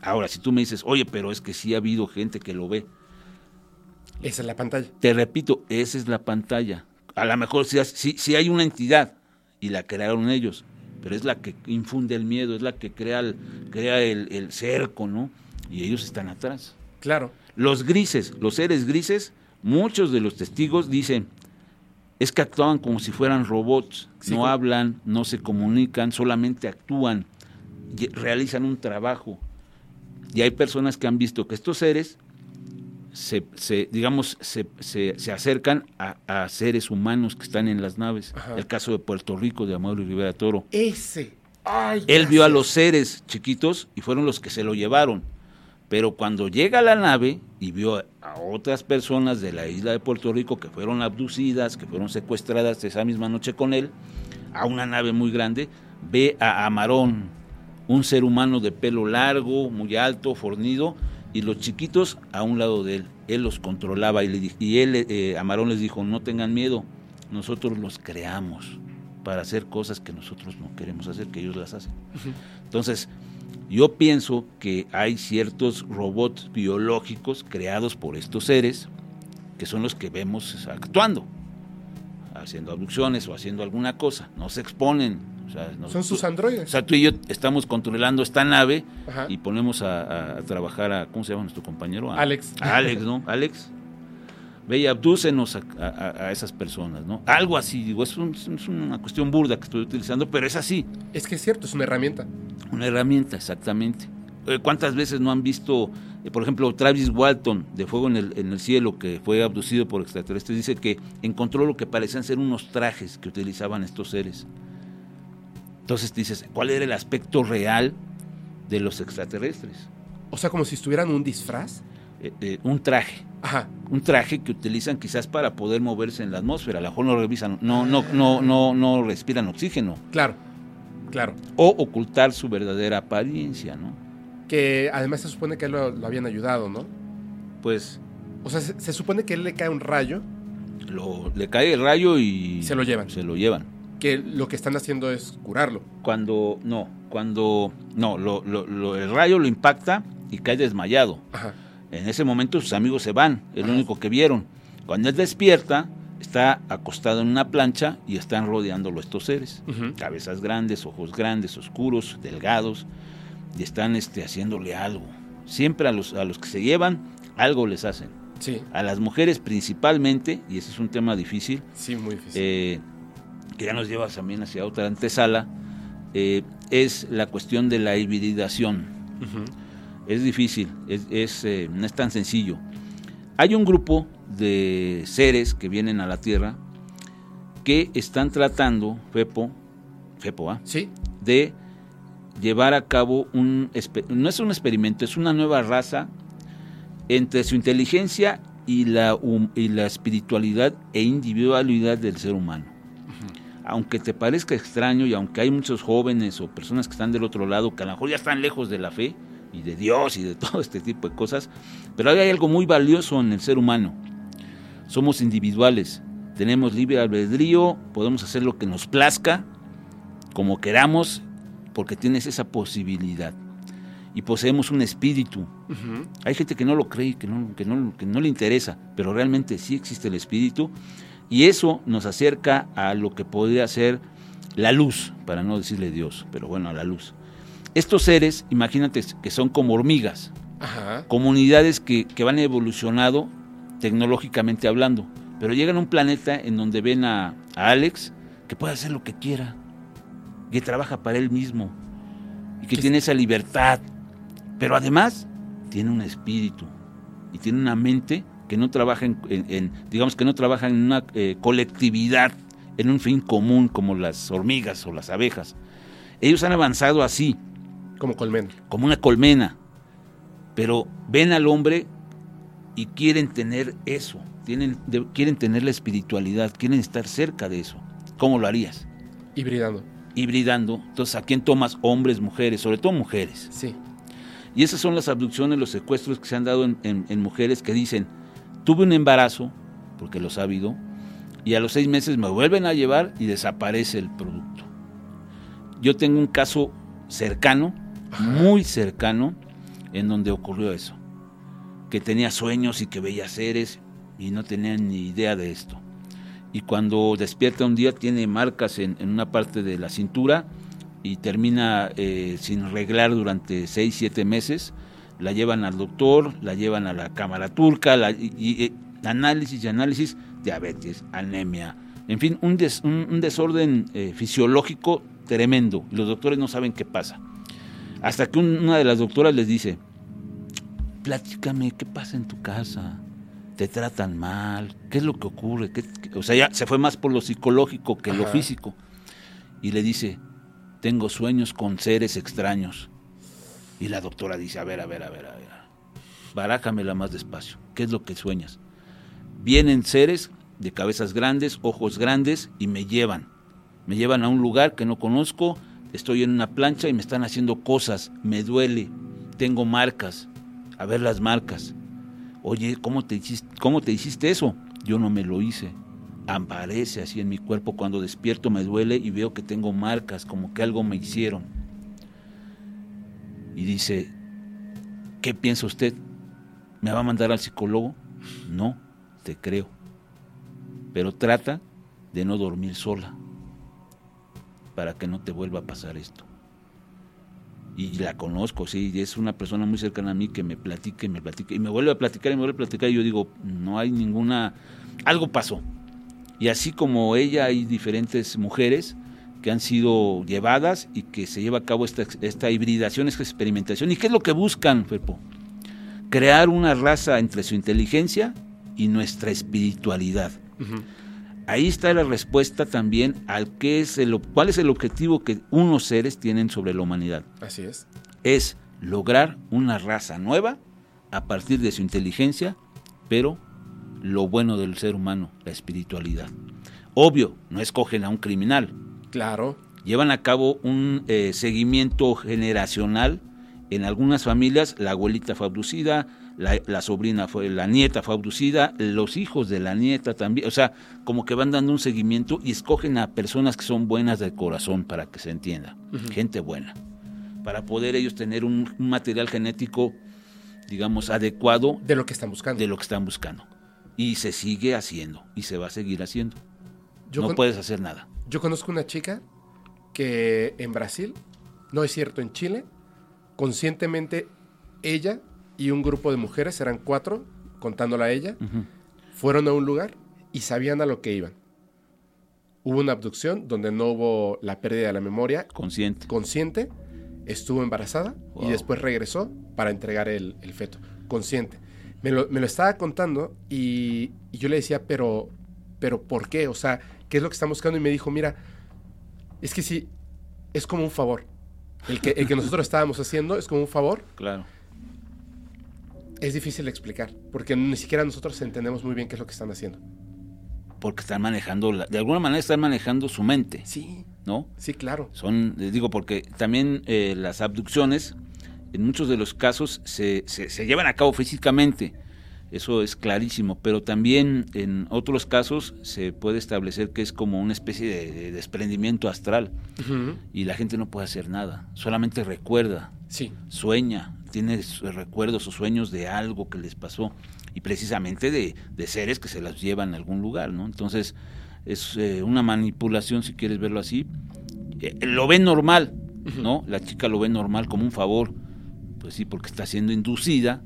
Ahora, si tú me dices, oye, pero es que sí ha habido gente que lo ve. Esa es la pantalla. Te repito, esa es la pantalla. A lo mejor sí, sí- sí hay una entidad y la crearon ellos, pero es la que infunde el miedo, es la que crea el, crea el, el cerco, ¿no? Y ellos están atrás. Claro. Los grises, los seres grises, muchos de los testigos dicen, es que actúan como si fueran robots, Sí, no hablan, no se comunican, solamente actúan, y realizan un trabajo. Y hay personas que han visto que estos seres se, se, digamos, se, se- se acercan a, a seres humanos que están en las naves. Ajá. El caso de Puerto Rico, de Amado Rivera Toro. Ese. Ay, Él vio a los seres chiquitos y fueron los que se lo llevaron. Pero cuando llega a la nave y vio a otras personas de la isla de Puerto Rico que fueron abducidas, que fueron secuestradas esa misma noche con él, a una nave muy grande, ve a Amarón, un ser humano de pelo largo, muy alto, fornido, y los chiquitos a un lado de él. Él los controlaba y, le y él, eh, Amarón les dijo, no tengan miedo, nosotros los creamos para hacer cosas que nosotros no queremos hacer, que ellos las hacen. Entonces, yo pienso que hay ciertos robots biológicos creados por estos seres que son los que vemos actuando, haciendo abducciones o haciendo alguna cosa. No se exponen. O sea, no- Son sus o androides. sea, tú y yo estamos controlando esta nave Ajá. y ponemos a, trabajar a, ¿cómo se llama nuestro compañero? A- Alex. a Alex, ¿no? Alex, ve y abdúcenos a, esas personas, ¿no? Algo así, digo, es, un- es una cuestión burda que estoy utilizando, pero es así. Es que es cierto, es una herramienta. Una herramienta, exactamente. Eh, ¿Cuántas veces no han visto, eh, por ejemplo, Travis Walton de Fuego en el, en el Cielo, que fue abducido por extraterrestres, dice que encontró lo que parecían ser unos trajes que utilizaban estos seres. Entonces dices, ¿cuál era el aspecto real de los extraterrestres? O sea, como si estuvieran un disfraz. Eh, eh, un traje, Ajá. un traje que utilizan quizás para poder moverse en la atmósfera. A lo mejor no revisan, no, no, no, no, no respiran oxígeno Claro. Claro. o ocultar su verdadera apariencia, ¿no? Que además se supone que él lo, lo habían ayudado, ¿no? Pues O sea, se, se supone que él le cae un rayo, lo, le cae el rayo y Se lo llevan. Se lo llevan. Que lo que están haciendo es curarlo. Cuando no, cuando no, lo, lo- lo- el rayo lo impacta y cae desmayado. Ajá. En ese momento sus amigos se van, es lo único que vieron. Cuando él despierta, está acostado en una plancha y están rodeándolo estos seres. Cabezas grandes, ojos grandes, oscuros, delgados, y están este, haciéndole algo. Siempre a los, a los que se llevan, algo les hacen. Sí, A las mujeres principalmente, y ese es un tema difícil, sí, muy difícil. eh, que ya nos lleva también hacia otra antesala, eh, es la cuestión de la hibridación. Es difícil, es, es, eh, no es tan sencillo. Hay un grupo de seres que vienen a la Tierra que están tratando, Fepo, Fepo, ¿ah? Sí, de llevar a cabo un, no es un experimento, es una nueva raza entre su inteligencia y la, y la espiritualidad e individualidad del ser humano. Aunque te parezca extraño y aunque hay muchos jóvenes o personas que están del otro lado que a lo mejor ya están lejos de la fe y de Dios y de todo este tipo de cosas, pero hay algo muy valioso en el ser humano. Somos individuales, tenemos libre albedrío, podemos hacer lo que nos plazca, como queramos, porque tienes esa posibilidad. Y poseemos un espíritu. Hay gente que no lo cree, que no, que, no, que no le interesa, pero realmente sí existe el espíritu. Y eso nos acerca a lo que podría ser la luz, para no decirle Dios, pero bueno, a la luz. Estos seres, imagínate que son como hormigas, comunidades que, que van evolucionado tecnológicamente hablando, pero llegan a un planeta en donde ven a, a Alex que puede hacer lo que quiera, que trabaja para él mismo y que tiene esa libertad, pero además tiene un espíritu y tiene una mente que no trabaja en, digamos que no en una eh, colectividad, en un fin común como las hormigas o las abejas. Ellos han avanzado así. Como colmena. Como una colmena. Pero ven al hombre y quieren tener eso, tienen, quieren tener la espiritualidad, quieren estar cerca de eso. ¿Cómo lo harías? Hibridando. Hibridando. Entonces, ¿a quién tomas? Hombres, mujeres, sobre todo mujeres. Sí. Y esas son las abducciones, los secuestros que se han dado en mujeres que dicen, tuve un embarazo, porque lo ha habido, y a los seis meses me vuelven a llevar y desaparece el producto. Yo tengo un caso cercano, muy cercano, en donde ocurrió eso, que tenía sueños y que veía seres y no tenía ni idea de esto. Y cuando despierta un día tiene marcas en, una parte de la cintura y termina eh, sin arreglar durante seis, siete meses la llevan al doctor, la llevan a la cámara turca, y, análisis y análisis, diabetes, anemia, en fin, un, un, desorden eh, fisiológico tremendo. Los doctores no saben qué pasa. Hasta que una de las doctoras les dice, platícame, ¿qué pasa en tu casa? ¿Te tratan mal? ¿Qué es lo que ocurre? O sea, ya se fue más por lo psicológico que lo físico. Y le dice, tengo sueños con seres extraños. Y la doctora dice, a ver, a ver, a ver, a ver, barájamela más despacio. ¿Qué es lo que sueñas? Vienen seres de cabezas grandes, ojos grandes y me llevan. Me llevan a un lugar que no conozco, estoy en una plancha y me están haciendo cosas, me duele, tengo marcas. A ver las marcas. Oye, ¿cómo te hiciste, cómo te hiciste eso? Yo no me lo hice. Aparece así en mi cuerpo cuando despierto me duele y veo que tengo marcas, como que algo me hicieron y dice, ¿qué piensa usted? ¿Me va a mandar al psicólogo? No, te creo. Pero trata de no dormir sola para que no te vuelva a pasar esto. Y la conozco, sí, es una persona muy cercana a mí que me platica me platica y me vuelve a platicar y me vuelve a platicar y yo digo, no hay ninguna, algo pasó. Y así como ella hay diferentes mujeres que han sido llevadas y que se lleva a cabo esta, esta hibridación, esta experimentación. ¿Y qué es lo que buscan, Fepo? Crear una raza entre su inteligencia y nuestra espiritualidad. Ahí está la respuesta también al qué es el, cuál es el objetivo que unos seres tienen sobre la humanidad. Así es. Es lograr una raza nueva a partir de su inteligencia, pero lo bueno del ser humano, la espiritualidad. Obvio, no escogen a un criminal, Claro. Llevan a cabo un eh, seguimiento generacional. En algunas familias la abuelita fue abducida, la, sobrina fue, la nieta fue abducida, los hijos de la nieta también, o sea, como que van dando un seguimiento y escogen a personas que son buenas de corazón para que se entienda, gente buena, para poder ellos tener un, material genético, digamos, adecuado. De lo que están buscando. De lo que están buscando. Y se sigue haciendo y se va a seguir haciendo. no puedes hacer nada. Yo conozco una chica que en Brasil, no es cierto, en Chile, conscientemente ella y un grupo de mujeres, eran cuatro, contándola a ella, fueron a un lugar y sabían a lo que iban. Hubo una abducción donde no hubo la pérdida de la memoria. Consciente. Consciente. Estuvo embarazada y después regresó para entregar el, feto. Consciente. Me lo, estaba contando y, y, yo le decía, pero, pero ¿por qué? O sea, qué es lo que están buscando y me dijo, mira, es que sí, es como un favor. El que, el que nosotros estábamos haciendo es como un favor. Claro. Es difícil de explicar, porque ni siquiera nosotros entendemos muy bien qué es lo que están haciendo. porque están manejando, la- de alguna manera están manejando su mente, Sí, ¿no? sí, claro. Son, les digo, porque también eh, las abducciones, en muchos de los casos, se, se, se llevan a cabo físicamente, eso es clarísimo, pero también en otros casos se puede establecer que es como una especie de, de desprendimiento astral y la gente no puede hacer nada, solamente recuerda, Sí, sueña, tiene recuerdos o sueños de algo que les pasó y precisamente de, de seres que se las llevan a algún lugar, ¿no? Entonces es eh, una manipulación, si quieres verlo así. Eh, lo ve normal, ¿no? La chica lo ve normal como un favor, pues sí, porque está siendo inducida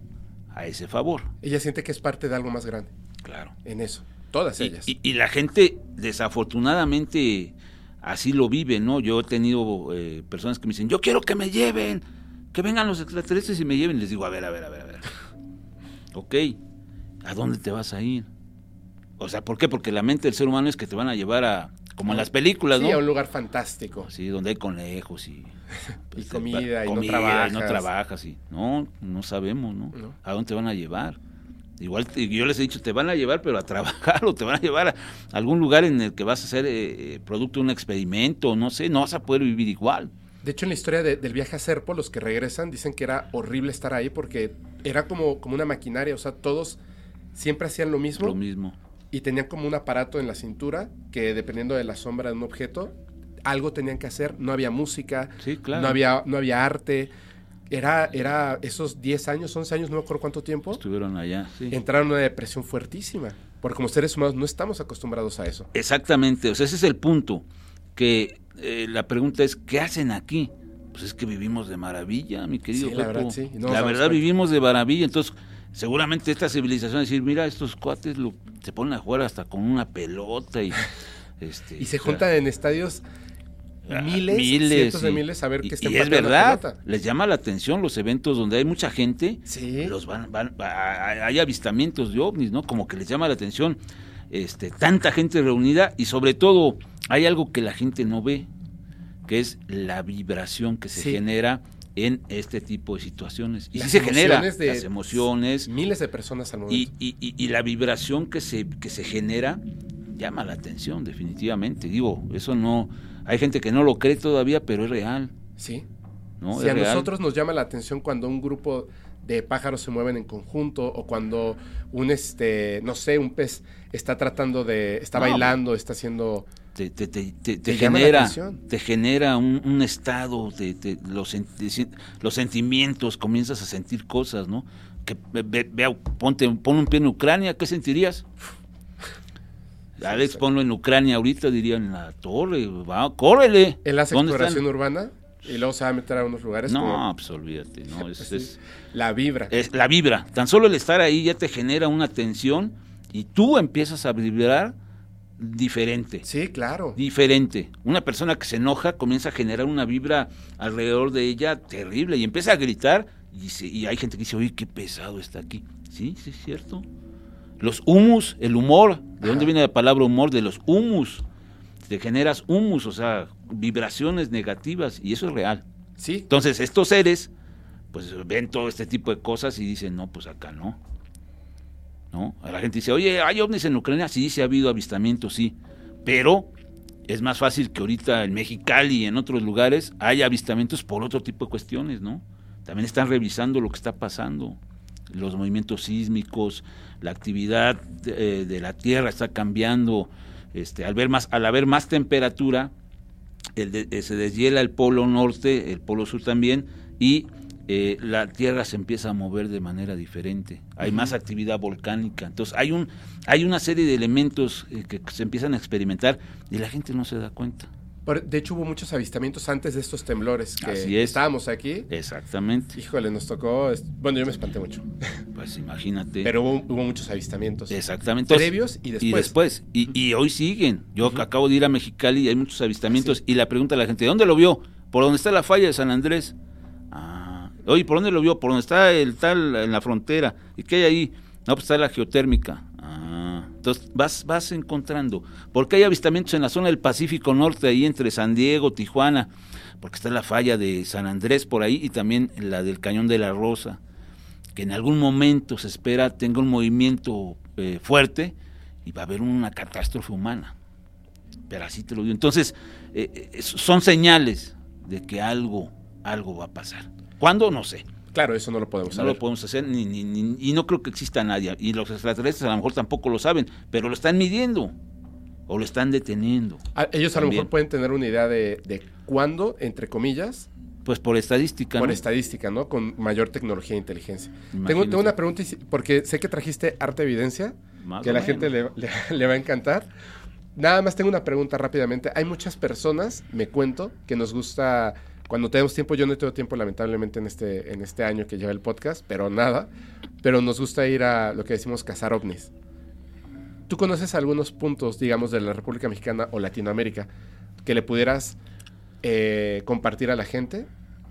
a ese favor, ella siente que es parte de algo más grande claro. en eso. Todas Y, ellas. y- y la gente, desafortunadamente, así lo vive, ¿no? Yo he tenido eh, personas que me dicen, yo quiero que me lleven, que vengan los extraterrestres y me lleven. Les digo, a ver, a ver, a ver, a ver. ok, ¿a dónde te vas a ir? O sea, ¿por qué? Porque la mente del ser humano es que te van a llevar a, como en las películas, sí, ¿no? a un lugar fantástico. Sí, donde hay conejos y... Y te- comida, y no no trabajas. trabajas. Y, no, no sabemos, ¿no? No. ¿A dónde te van a llevar? Igual yo les he dicho, te van a llevar, pero a trabajar o te van a llevar a algún lugar en el que vas a ser eh, eh, producto de un experimento, no sé, no vas a poder vivir igual. De hecho, en la historia de- del viaje a Serpo, los que regresan dicen que era horrible estar ahí porque era como, como una maquinaria. O sea, todos siempre hacían lo mismo Lo mismo. Y tenían como un aparato en la cintura que dependiendo de la sombra de un objeto, algo tenían que hacer. No había música, Sí, claro. no, había, no había arte. Era, era esos 10 años, 11 años, no me acuerdo cuánto tiempo, Estuvieron allá, sí. entraron en una depresión fuertísima. Porque como seres humanos no estamos acostumbrados a eso. Exactamente, o sea, ese es el punto. Que eh, la pregunta es, ¿qué hacen aquí? Pues es que vivimos de maravilla, mi querido Sí, la verdad, sí, no la verdad, vivimos de maravilla. Entonces, seguramente esta civilización decir, mira, estos cuates lo- se ponen a jugar hasta con una pelota y... Este, Y se juntan en estadios ah, miles, cientos de miles a ver estén Y es verdad, les llama la atención los eventos donde hay mucha gente Sí. los van, van- va- hay avistamientos de ovnis, ¿no? Como que les llama la atención este, tanta gente reunida y sobre todo hay algo que la gente no ve, que es la vibración que se Sí. genera en este tipo de situaciones. Y Las sí se genera de- las emociones Miles de personas al momento. y, y- y- y la vibración que se, que se genera llama la atención, definitivamente. Digo, eso no... Hay gente que no lo cree todavía, pero es real, sí. ¿no? si es a real. nosotros nos llama la atención cuando un grupo de pájaros se mueven en conjunto o cuando un este no sé un pez está tratando de está No. bailando está haciendo te, te, te, te- la genera, te genera un, un estado de, los, los sentimientos, comienzas a sentir cosas, ¿no? Que ve- ponte, pon un pie en Ucrania, ¿qué sentirías? Alex, ponlo en Ucrania ahorita, dirían en la torre, va, córrele. él hace ¿Dónde exploración urbana y luego se va a meter a unos lugares No, como pues olvídate, no, es, así, es- la vibra es la vibra. Tan solo el estar ahí ya te genera una tensión y tú empiezas a vibrar diferente. sí claro diferente. Una persona que se enoja comienza a generar una vibra alrededor de ella terrible y empieza a gritar y, se- y hay gente que dice, oye, qué pesado está aquí. Sí, sí es cierto. Los humus, el humor, ¿de dónde viene la palabra humor? De los humus. Te generas humus, o sea, vibraciones negativas y eso es real. sí Entonces, estos seres, pues ven todo este tipo de cosas y dicen, no, pues acá no. ¿No? La gente dice, oye, ¿hay ovnis en Ucrania? Sí, sí ha habido avistamientos, sí. Pero es más fácil que ahorita en Mexicali y en otros lugares haya avistamientos por otro tipo de cuestiones, ¿no? También están revisando lo que está pasando. Los movimientos sísmicos, la actividad de, de la Tierra está cambiando. Este, al, ver más, al haber más temperatura, el de- eh, se deshiela el polo norte, el polo sur también, y eh, la tierra se empieza a mover de manera diferente. Hay más actividad volcánica. Entonces hay un hay una serie de elementos eh, que se empiezan a experimentar y la gente no se da cuenta. De hecho hubo muchos avistamientos antes de estos temblores que Así es. estábamos aquí Exactamente. híjole nos tocó bueno yo me espanté mucho Pues imagínate. pero hubo, hubo muchos avistamientos Exactamente. Previos y después Y después. Y, y hoy siguen. Yo acabo de ir a Mexicali y hay muchos avistamientos. Y la pregunta a la gente, ¿de dónde lo vio? ¿Por dónde está la falla de San Andrés? Oye, ¿por dónde lo vio? ¿Por dónde está el tal en la frontera? ¿Y qué hay ahí? No, pues está la geotérmica. Ah, entonces vas, vas encontrando. ¿Por qué hay avistamientos en la zona del Pacífico Norte, ahí entre San Diego, Tijuana? Porque está la falla de San Andrés por ahí y también la del Cañón de la Rosa que en algún momento se espera tenga un movimiento eh, fuerte y va a haber una catástrofe humana. Pero así te lo digo. Entonces, eh, eh, son señales de que algo, algo va a pasar. ¿Cuándo? No sé. Claro, eso no lo podemos No lo podemos hacer ni, ni, ni- y no creo que exista nadie. Y los extraterrestres a lo mejor tampoco lo saben, pero lo están midiendo o lo están deteniendo. Ah, Ellos a lo mejor pueden tener una idea de, de cuándo, entre comillas, Pues por estadística. por ¿no? estadística, ¿no? Con mayor tecnología e inteligencia. Tengo, una pregunta, porque sé que trajiste arte evidencia, Más que a la gente le, le- le va a encantar. Nada más tengo una pregunta rápidamente. Hay muchas personas, me cuento, que nos gusta, cuando tenemos tiempo, yo no tengo tiempo lamentablemente en este, en este año que lleva el podcast, pero nada, pero nos gusta ir a lo que decimos cazar ovnis. ¿Tú conoces algunos puntos, digamos, de la República Mexicana o Latinoamérica que le pudieras eh, compartir a la gente,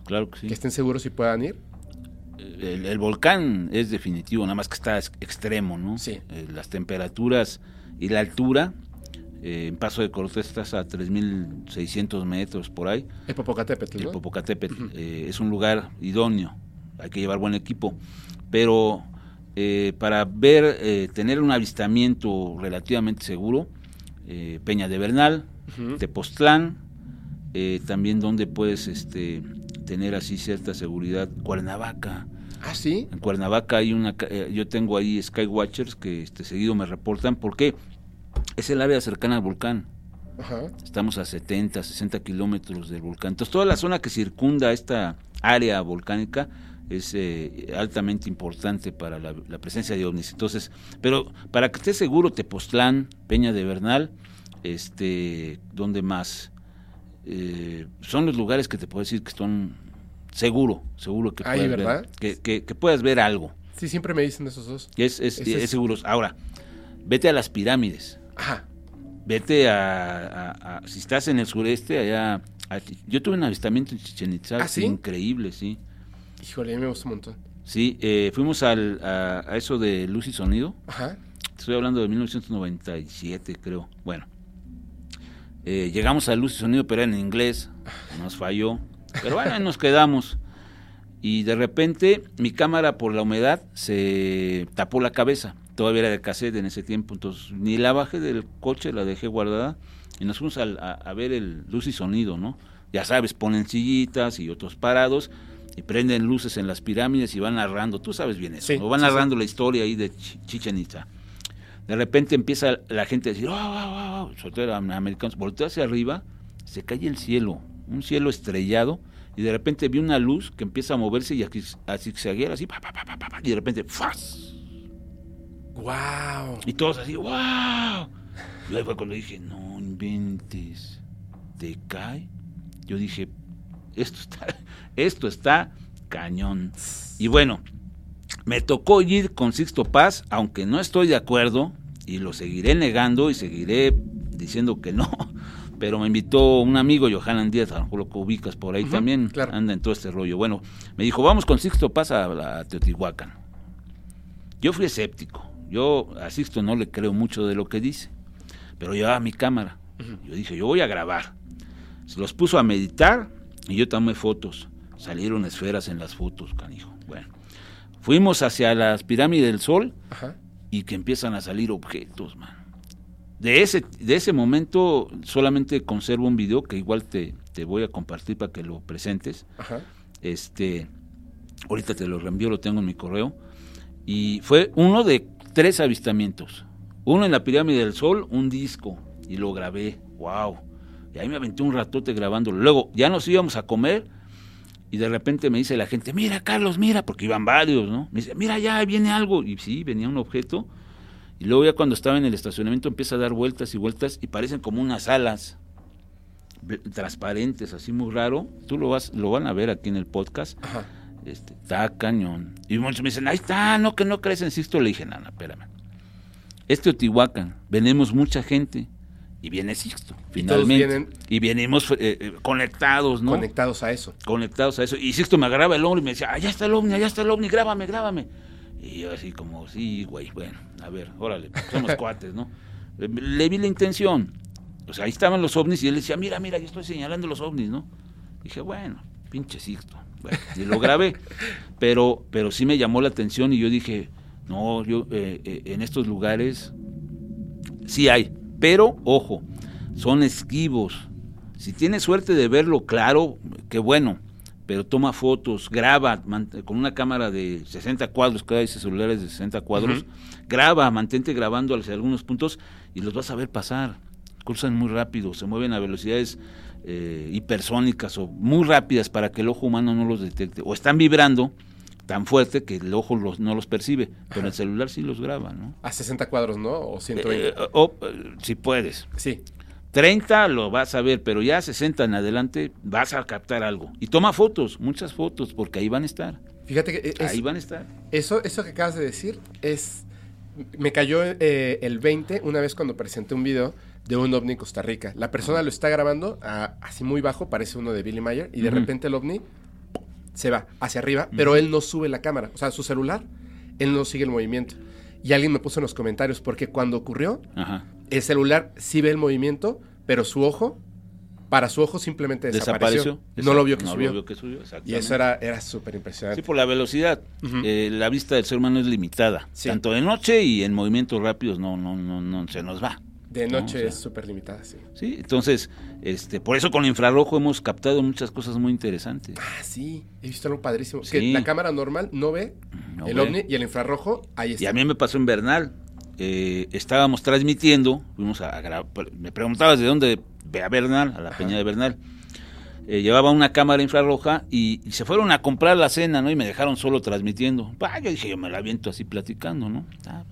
Claro que sí. que estén seguros y puedan ir? el, el volcán es definitivo, nada más que está ex- extremo, ¿no? Sí. Eh, las temperaturas y la altura, eh, en Paso de Cortés estás a 3.600 metros por ahí, El Popocatépetl, el ¿no? Popocatépetl. Eh, es un lugar idóneo, hay que llevar buen equipo, pero eh, para ver, eh, tener un avistamiento relativamente seguro, eh, Peña de Bernal, Ujú. Tepoztlán, eh, también donde puedes este, tener así cierta seguridad, Cuernavaca, Ah, sí. en Cuernavaca hay una, yo tengo ahí Skywatchers que este, seguido me reportan. Porque es el área cercana al volcán. Ajá. Estamos a 70, 60 kilómetros del volcán. Entonces toda la zona que circunda esta área volcánica es eh, altamente importante para la, la presencia de ovnis. Entonces, pero para que estés seguro, Tepoztlán, Peña de Bernal, este, ¿dónde más? Eh, son los lugares que te puedo decir que son seguro, seguro que Ahí, puedas ver, que, que- que puedas ver algo. Sí, siempre me dicen esos dos. Es, es, es- es seguro. Ahora, vete a las pirámides. Ajá. Vete a, a- a- si estás en el sureste, allá. a yo tuve un avistamiento en Chichen Itza, ¿Ah, sí? increíble, sí. Híjole, a mí me gusta un montón. Sí, eh, fuimos al, a, eso de luz y sonido. Ajá. Estoy hablando de 1997, creo. Bueno, eh, llegamos a luz y sonido, pero era en inglés. Nos falló. Pero bueno, nos quedamos. Y de repente mi cámara por la humedad se tapó la cabeza. Todavía era de cassette en ese tiempo. Entonces ni la bajé del coche, la dejé guardada. Y nos fuimos a, a ver el luz y sonido, ¿no? Ya sabes, ponen sillitas y otros parados. Y prenden luces en las pirámides y van narrando. Tú sabes bien eso. Sí, ¿no? Van sí, sí. narrando la historia ahí de Ch- Chichen Itza. De repente empieza la gente a decir, oh, oh, oh", sobre todo los americanos, voltea hacia arriba, se cae el cielo, un cielo estrellado, y de repente vi una luz que empieza a moverse y a, a zigzaguear así, pa, y de repente. ¡Wow! Y todos así, ¡wow! Y ahí fue cuando dije, no inventes, ¿te cae? Yo dije, esto está, esto está cañón. Y bueno, me tocó ir con Sixto Paz, aunque no estoy de acuerdo, y lo seguiré negando y seguiré diciendo que no. Pero me invitó un amigo, Johanan Díaz, a lo mejor lo que ubicas por ahí también, claro. anda en todo este rollo. Bueno, me dijo, vamos con Sixto Paz a, a Teotihuacán. Yo fui escéptico. Yo a Sixto no le creo mucho de lo que dice. Pero llevaba mi cámara. Yo dije, yo voy a grabar. Se los puso a meditar y yo tomé fotos. Salieron esferas en las fotos, canijo. Bueno, fuimos hacia las pirámides del sol Ajá. y que empiezan a salir objetos, man. De ese, de ese momento solamente conservo un video que igual te, te voy a compartir para que lo presentes. Ajá. Este, ahorita te lo reenvío, lo tengo en mi correo. Y fue uno de tres avistamientos. Uno en la pirámide del sol, un disco, y lo grabé. ¡Wow! Y ahí me aventé un ratote grabándolo. Luego ya nos íbamos a comer y de repente me dice la gente, mira Carlos, mira, porque iban varios, ¿no? Me dice, mira, ya viene algo. Y sí, venía un objeto. Y luego ya cuando estaba en el estacionamiento empieza a dar vueltas y vueltas y parecen como unas alas transparentes, así muy raro. Tú lo vas, lo van a ver aquí en el podcast. Ajá. Este, está cañón. Y muchos me dicen, ahí está, no que no crees en Sixto. Le dije, no, espérame. Este Otihuacán, venimos mucha gente y viene Sixto, finalmente. vienen- Y venimos eh, eh, conectados, ¿no? Conectados a eso. conectados a eso. Y Sixto me agarraba el hombro y me decía, allá está el ovni, allá está el ovni, grábame, grábame. Y yo así como, sí, güey, bueno, a ver, órale, somos cuates, ¿no? Le, le vi la intención. O sea, ahí estaban los ovnis y él decía, mira, mira, yo estoy señalando los ovnis, ¿no? Dije, bueno, pinche Sixto. Bueno, y lo grabé. Pero, pero sí me llamó la atención y yo dije, no, yo eh, eh, en estos lugares sí hay, pero ojo, son esquivos. Si tienes suerte de verlo claro, qué bueno, pero toma fotos, graba con una cámara de 60 cuadros, cada vez celulares de 60 cuadros, graba, mantente grabando hacia algunos puntos y los vas a ver pasar. Cruzan muy rápido, se mueven a velocidades eh, hipersónicas o muy rápidas para que el ojo humano no los detecte. O están vibrando tan fuerte que el ojo no los percibe, pero el celular sí los graba, ¿no? A 60 cuadros, ¿no? O 120. Eh, o, si puedes. Sí. 30 lo vas a ver, pero ya 60 en adelante vas a captar algo. Y toma fotos, muchas fotos, porque ahí van a estar. Fíjate que ahí van a estar. Eso, eso que acabas de decir es... Me cayó eh, el 20 una vez cuando presenté un video de un ovni en Costa Rica. La persona lo está grabando así muy bajo, parece uno de Billy Mayer, y de repente el ovni se va hacia arriba, pero él no sube la cámara. O sea, su celular, él no sigue el movimiento. Y alguien me puso en los comentarios, porque cuando ocurrió, el celular sí ve el movimiento, pero su ojo, para su ojo simplemente desapareció. No lo vio que subió. y eso era, era súper impresionante. Sí, por la velocidad. Eh, la vista del ser humano es limitada. Tanto de noche y en movimientos rápidos no, no, no, no se nos va. De noche es súper limitada, sí. Sí, entonces, este, por eso con el infrarrojo hemos captado muchas cosas muy interesantes. Ah, sí, he visto algo padrísimo. Que la cámara normal no ve el ovni y el infrarrojo ahí está. Y a mí me pasó en Bernal. Eh, estábamos transmitiendo, fuimos a, me preguntabas de dónde ve a Bernal, a la peña de Bernal. Eh, llevaba una cámara infrarroja y, se fueron a comprar la cena, ¿no? Y me dejaron solo transmitiendo. Bah, yo dije, yo me la aviento así platicando, ¿no? Ah,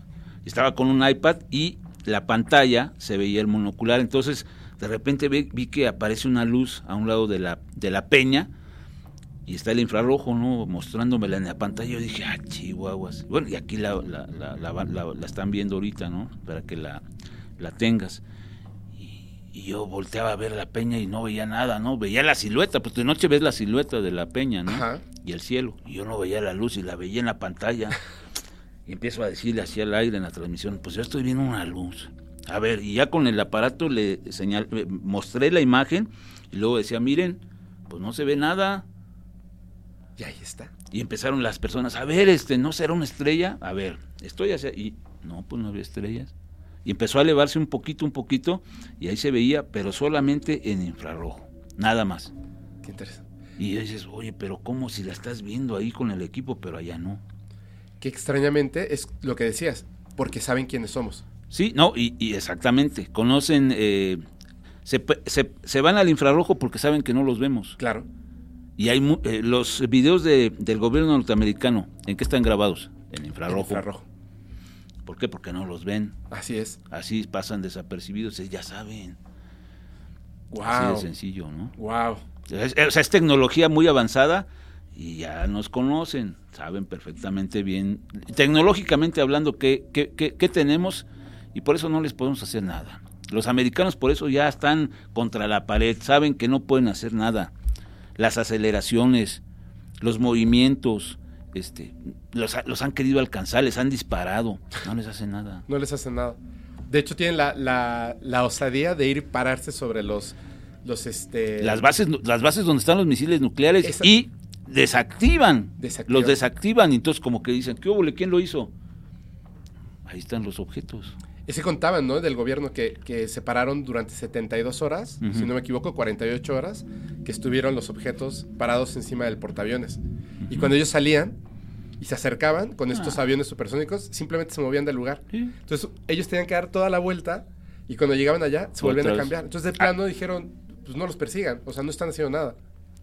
estaba con un iPad y la pantalla se veía el monocular, entonces de repente vi, vi, que aparece una luz a un lado de la, de la peña y está el infrarrojo, ¿no? Mostrándomela en la pantalla. Yo dije, ah, chihuahuas. Bueno, y aquí la, la, la, están viendo ahorita, ¿no? Para que la, la tengas. Y, yo volteaba a ver la peña y no veía nada, ¿no? Veía la silueta, pues de noche ves la silueta de la peña, ¿no? Y el cielo. Y yo no veía la luz y la veía en la pantalla. Y empiezo a decirle hacia el aire en la transmisión, pues yo estoy viendo una luz. A ver, y ya con el aparato le señal, mostré la imagen y luego decía, miren, pues no se ve nada. Y ahí está. Y empezaron las personas, a ver, este, ¿no será una estrella? A ver, estoy hacia... Y no, pues no había estrellas. Y empezó a elevarse un poquito, un poquito, y ahí se veía, pero solamente en infrarrojo, nada más. Qué interesante. Y dices, oye, pero ¿cómo si la estás viendo ahí con el equipo, pero allá no? Que extrañamente es lo que decías, porque saben quiénes somos. Sí, no, y, exactamente, conocen, eh, se, se, van al infrarrojo porque saben que no los vemos. Claro. Y hay eh, los videos de, del gobierno norteamericano, ¿en qué están grabados? En infrarrojo. infrarrojo. ¿Por qué? Porque no los ven. Así es. Así pasan desapercibidos, ya saben. Wow. Así de sencillo, ¿no? Wow. o sea, es tecnología muy avanzada y ya nos conocen, saben perfectamente bien, tecnológicamente hablando, qué, qué, qué, tenemos y por eso no les podemos hacer nada. Los americanos por eso ya están contra la pared, saben que no pueden hacer nada. Las aceleraciones, los movimientos, este, los, los han querido alcanzar, les han disparado, no les hacen nada. No les hacen nada. De hecho, tienen la, la, la osadía de ir pararse sobre los, los este... las bases las bases donde están los misiles nucleares y desactivan, los desactivan y entonces como que dicen, ¿qué hubo? ¿Quién lo hizo? Ahí están los objetos. Ese contaban, ¿no? Del gobierno que, que separaron durante 72 horas, si no me equivoco, 48 horas, que estuvieron los objetos parados encima del portaaviones. Y cuando ellos salían y se acercaban con estos ah. aviones supersónicos, simplemente se movían del lugar. Entonces ellos tenían que dar toda la vuelta y cuando llegaban allá se volvían a cambiar. Entonces de plano dijeron, pues no los persigan, o sea, no están haciendo nada.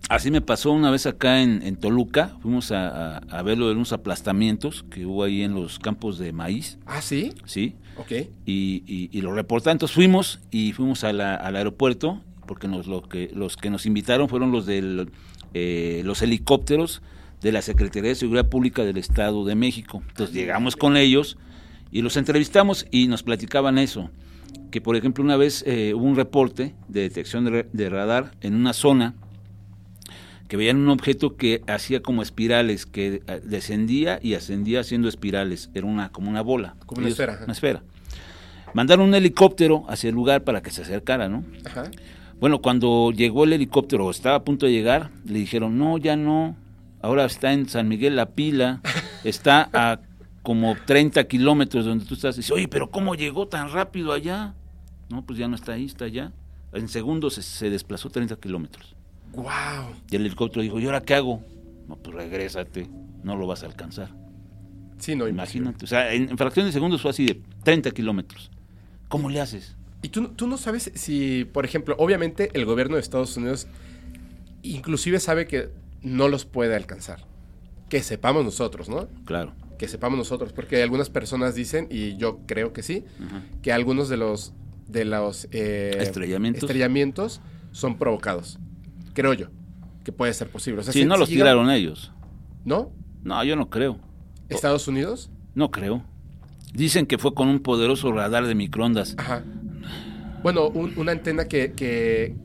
Así me pasó una vez acá en, Toluca, fuimos a, a, ver lo de unos aplastamientos que hubo ahí en los campos de maíz. Ah, sí. Sí. Ok. Y, y, y lo reportaron, entonces fuimos y fuimos al aeropuerto, porque nos, lo que, los que nos invitaron fueron los de eh, los helicópteros de la Secretaría de Seguridad Pública del Estado de México. Entonces llegamos con ellos y los entrevistamos y nos platicaban eso, que por ejemplo una vez eh, hubo un reporte de detección de radar en una zona que veían un objeto que hacía como espirales, que eh, descendía y ascendía haciendo espirales, era una como una bola. Como una esfera. Una esfera. Mandaron un helicóptero hacia el lugar para que se acercara, ¿no? Ajá. Bueno, cuando llegó el helicóptero, o estaba a punto de llegar, le dijeron, no, ya no, ahora está en San Miguel La Pila, está a como 30 kilómetros de donde tú estás. Y dice, oye, pero ¿cómo llegó tan rápido allá? No, pues ya no está ahí, está allá. En segundos se, se desplazó 30 kilómetros. ¡Wow! Y el helicóptero dijo, ¿y ahora qué hago? No, pues regrésate, no lo vas a alcanzar. Sí, no, imagínate. O sea, en, en fracción de segundos fue así de 30 kilómetros. ¿Cómo le haces? Y tú, tú no sabes si, por ejemplo, obviamente el gobierno de Estados Unidos inclusive sabe que no los puede alcanzar. Que sepamos nosotros, ¿no? Claro. Que sepamos nosotros, porque algunas personas dicen, y yo creo que sí, que algunos de los de los eh, Estrellamientos. estrellamientos son provocados. Creo yo que puede ser posible. O sea, Sí, si- no si los tiraron ellos. ¿No? No, yo no creo. ¿Estados Unidos? No creo. Dicen que fue con un poderoso radar de microondas. Ajá. Bueno, un- una antena que, que,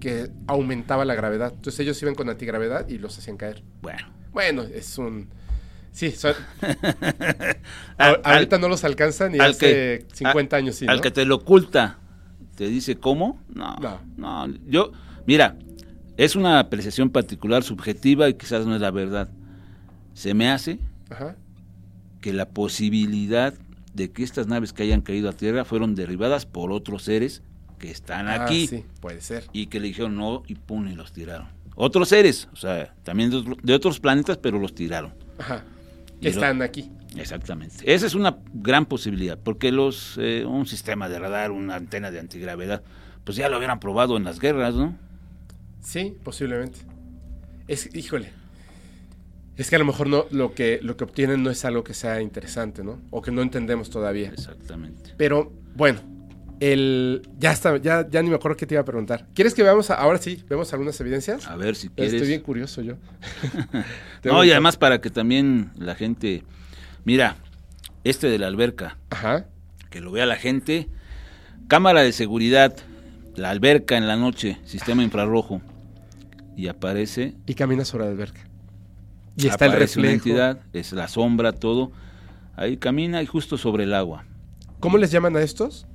que aumentaba la gravedad. Entonces ellos iban con antigravedad y los hacían caer. Bueno. Bueno, es un... Sí, son- Al- ahorita no los alcanzan ni al hace que- 50 años sí, Al que te lo oculta, te dice cómo. No, No. no. Yo, mira, es una apreciación particular, subjetiva y quizás no es la verdad. Se me hace Ajá. que la posibilidad de que estas naves que hayan caído a tierra fueron derribadas por otros seres que están Ah, aquí sí, puede ser. y que le dijeron no y pum y los tiraron. Otros seres, o sea, también de, otro- de otros planetas, pero los tiraron. Ajá. Y lo- Están aquí. Exactamente. Esa es una gran posibilidad, porque los eh, un sistema de radar, una antena de antigravedad, pues ya lo hubieran probado en las guerras, ¿no? Sí, posiblemente. Es, híjole. Es que a lo mejor no, lo que, lo que obtienen no es algo que sea interesante, ¿no? O que no entendemos todavía. Exactamente. Pero, bueno, el. Ya está, ya, ya ni me acuerdo qué te iba a preguntar. ¿Quieres que veamos, a- ahora sí, vemos algunas evidencias? A ver si quieres. Estoy bien curioso yo. No, y además para que también la gente, mira, este de la alberca, Ajá. que lo vea la gente, cámara de seguridad, la alberca en la noche, sistema infrarrojo, y aparece, Y camina sobre la alberca. Y está el una reflejo. entidad, es la sombra, todo, ahí camina y justo sobre el agua. ¿Cómo les llaman a estos?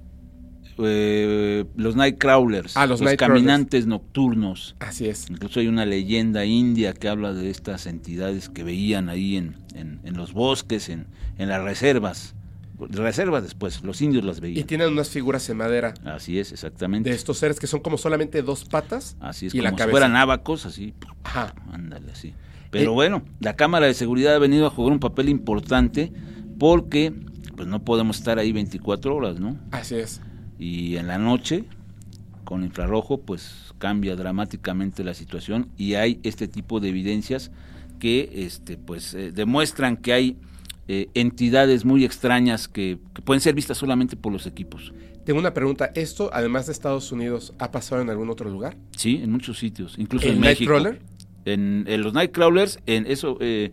Eh, los night crawlers, Ah, los night crawlers. caminantes nocturnos. Así es. Incluso hay una leyenda india que habla de estas entidades que veían ahí en, en- en los bosques, en, en las reservas. Reservas después, los indios las Y veían. tienen unas figuras en madera Así es, exactamente. de estos seres que son como solamente dos patas. Así es, y la como si cabeza. fueran ábacos, así. Ajá. Ándale, así. Pero Eh, bueno, la Cámara de Seguridad ha venido a jugar un papel importante porque pues no podemos estar ahí 24 horas, ¿no? Así es. y en la noche con infrarrojo pues cambia dramáticamente la situación y hay este tipo de evidencias que este pues eh, demuestran que hay eh, entidades muy extrañas que, que pueden ser vistas solamente por los equipos Tengo una pregunta. ¿Esto, además de Estados Unidos, ha pasado en algún otro lugar? sí en muchos sitios incluso ¿El en México Nightcrawler? en, en los nightcrawlers en eso eh,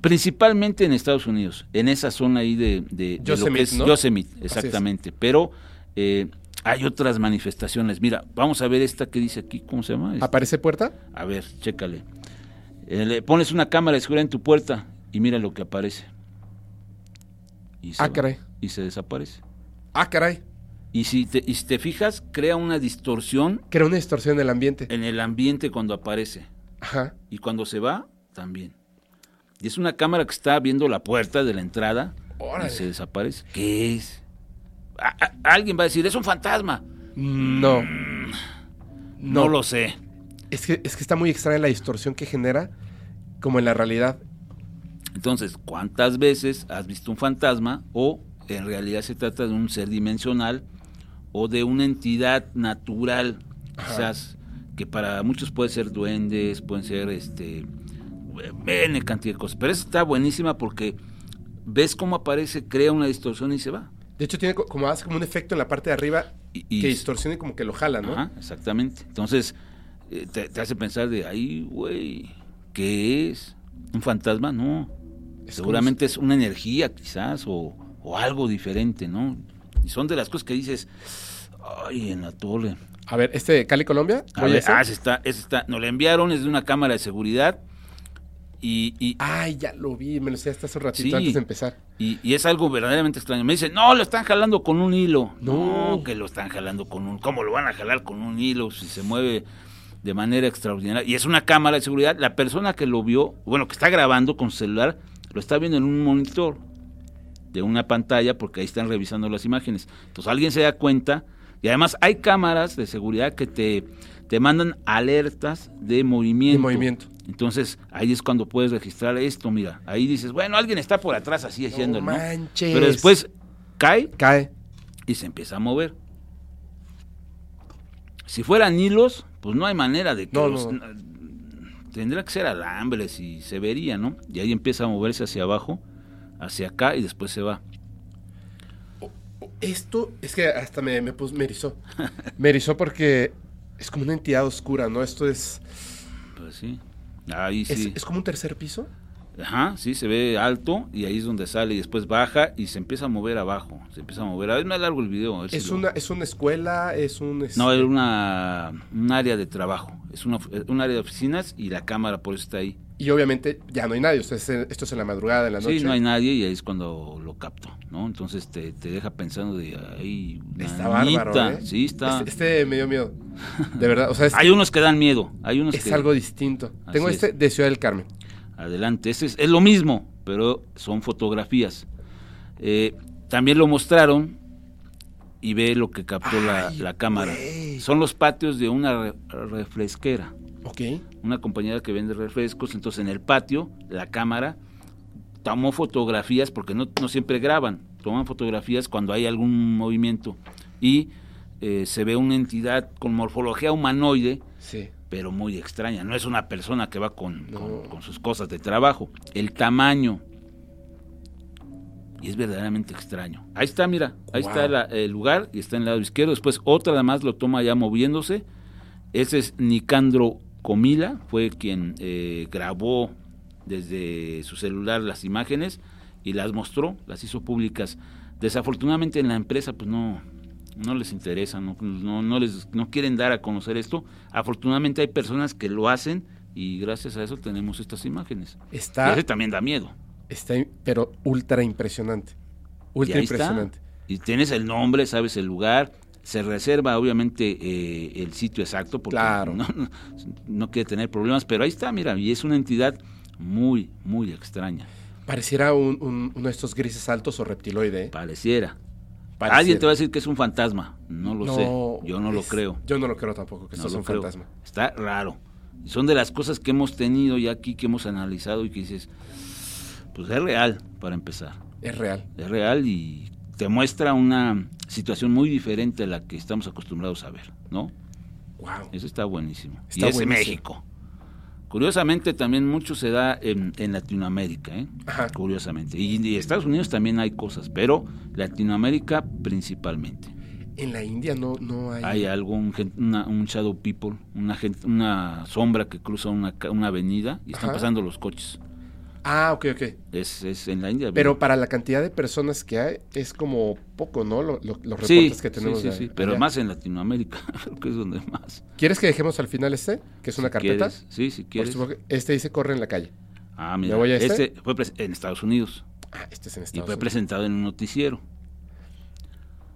principalmente en Estados Unidos en esa zona ahí de, de- de lo que Yosemite, es ¿no? Yosemite exactamente pero eh, hay otras manifestaciones mira vamos a ver esta que dice aquí cómo se llama Este, ¿Aparece puerta? A ver, chécale. Eh, le pones una cámara de seguridad en tu puerta y mira lo que aparece. Y se, Ah, caray. y se desaparece. Ah, caray. Y si, te, y si te fijas, crea una distorsión Crea una distorsión en el ambiente. en el ambiente cuando aparece. Ajá. Y cuando se va, también. Y es una cámara que está viendo la puerta de la entrada Órale. y se desaparece. ¿Qué es? A- a- alguien va a decir, es un fantasma. No. No, No. lo sé. Es que, es que está muy extraña la distorsión que genera, como en la realidad. Entonces, ¿cuántas veces has visto un fantasma o en realidad se trata de un ser dimensional o de una entidad natural, Ajá. quizás que para muchos puede ser duendes, pueden ser este N cantidad de cosas, pero esa está buenísima porque ves cómo aparece, crea una distorsión y se va. De hecho, tiene co- como hace como un efecto en la parte de arriba Y, y- que distorsiona y como que lo jala, ¿no? Ajá, exactamente. Entonces, eh, te, te hace pensar de, ay, güey, ¿qué es? ¿Un fantasma? No. Es Seguramente es una energía quizás o, o algo diferente, ¿no? Y son de las cosas que dices, ay, en la torre. A ver, este de Cali, Colombia. A ver, ah, ese está, ese está. Nos lo enviaron, es de una cámara de seguridad y, y, Ay, ya lo vi, me lo sé hasta hace un ratito Sí. antes de empezar. y, y es algo verdaderamente extraño. Me dicen, no, lo están jalando con un hilo. No. No, que lo están jalando con un... ¿Cómo lo van a jalar con un hilo si se mueve de manera extraordinaria? Y es una cámara de seguridad. La persona que lo vio, bueno, que está grabando con celular, lo está viendo en un monitor. de una pantalla porque ahí están revisando las imágenes. Entonces alguien se da cuenta y además hay cámaras de seguridad que te, te mandan alertas de movimiento. De movimiento. Entonces ahí es cuando puedes registrar esto, mira, ahí dices, bueno, alguien está por atrás así haciendo, no manches. Pero después cae, cae y se empieza a mover. Si fueran hilos, pues no hay manera de que No, los- no. Tendría que ser alambres y se vería, ¿no? Y ahí empieza a moverse hacia abajo, hacia acá y después se va. Esto es que hasta me, me, pus- me erizó. Me erizó porque es como una entidad oscura, ¿no? Esto es, Pues sí. Ahí es, sí. es como un tercer piso. Ajá, sí, se ve alto y ahí es donde sale y después baja y se empieza a mover abajo. Se empieza a mover. A ver, me largo el video. a ver si Es lo- una, es una escuela, es un... No, es una, un área de trabajo. Es una, un área de oficinas y la cámara por eso está ahí. Y obviamente ya no hay nadie. Eh, esto es en la madrugada, en la noche. Sí, no hay nadie y ahí es cuando lo capto, ¿no? Entonces te, te deja pensando de, ay, Está bárbaro, niñita". ¿eh? Sí, está. Este, este me dio miedo. De verdad, o sea, Hay unos que dan miedo, hay unos es que... algo distinto. Así Tengo es. este de Ciudad del Carmen. Adelante, ese es, es lo mismo, pero son fotografías. Eh, también lo mostraron y ve lo que captó la, cámara. Son los patios de una re- refresquera, Ok. una compañía que vende refrescos. Entonces en el patio, la cámara tomó fotografías, porque no, no siempre graban, toman fotografías cuando hay algún movimiento. Y eh, se ve una entidad con morfología humanoide, Sí. Pero muy extraña. No es una persona que va con, No. con- con sus cosas de trabajo. El tamaño. Y es verdaderamente extraño. Ahí está, mira. Ahí Wow. está la- el lugar y está en el lado izquierdo. Después otra además lo toma ya moviéndose. Ese es Nicandro Comila. Fue quien eh, grabó desde su celular las imágenes y las mostró, las hizo públicas. Desafortunadamente en la empresa pues no, no les interesa, no, no, no les, no quieren dar a conocer esto. Afortunadamente hay personas que lo hacen y gracias a eso tenemos estas imágenes. Está, ese también da miedo. está, pero ultra impresionante. Y Ultra está. impresionante. Y tienes el nombre, sabes el lugar, se reserva obviamente eh, el sitio exacto porque Claro. no, no, no quiere tener problemas, pero ahí está, mira, y es una entidad muy, muy extraña, Pareciera un, un- uno de estos grises altos o reptiloide. ¿eh? pareciera. Pareciera. Alguien te va a decir que es un fantasma, no lo No, sé, yo no lo creo. Yo no lo creo tampoco, que No esto es lo un creo. fantasma. Está raro. Son de las cosas que hemos tenido ya aquí, que hemos analizado y que dices, pues es real para empezar. Es real. Es real y te muestra una situación muy diferente a la que estamos acostumbrados a ver, ¿no? Wow. Eso está buenísimo. Está y es buenísimo. México. Curiosamente también mucho se da en, en Latinoamérica, ¿eh? Ajá. Curiosamente. Y, y Estados Unidos también hay cosas, pero Latinoamérica principalmente. En la India no, no hay. Hay algo, un, una- un shadow people, una, gen- una sombra que cruza una, una avenida y están Ajá. pasando los coches. Ah, ok, ok. Es, es en la India. Pero para la cantidad de personas que hay, es como poco, ¿no? Lo- lo- los reportes sí, que tenemos. sí, sí, sí, pero allá. más en Latinoamérica, creo que es donde más. ¿Quieres que dejemos al final este? Que es una Si carpeta. quieres, Sí, si Por quieres. supuesto Este dice corre en la calle. Ah, mira, voy a este? este fue en Estados Unidos. Ah, este es en y Estados fue Unidos. presentado en un noticiero.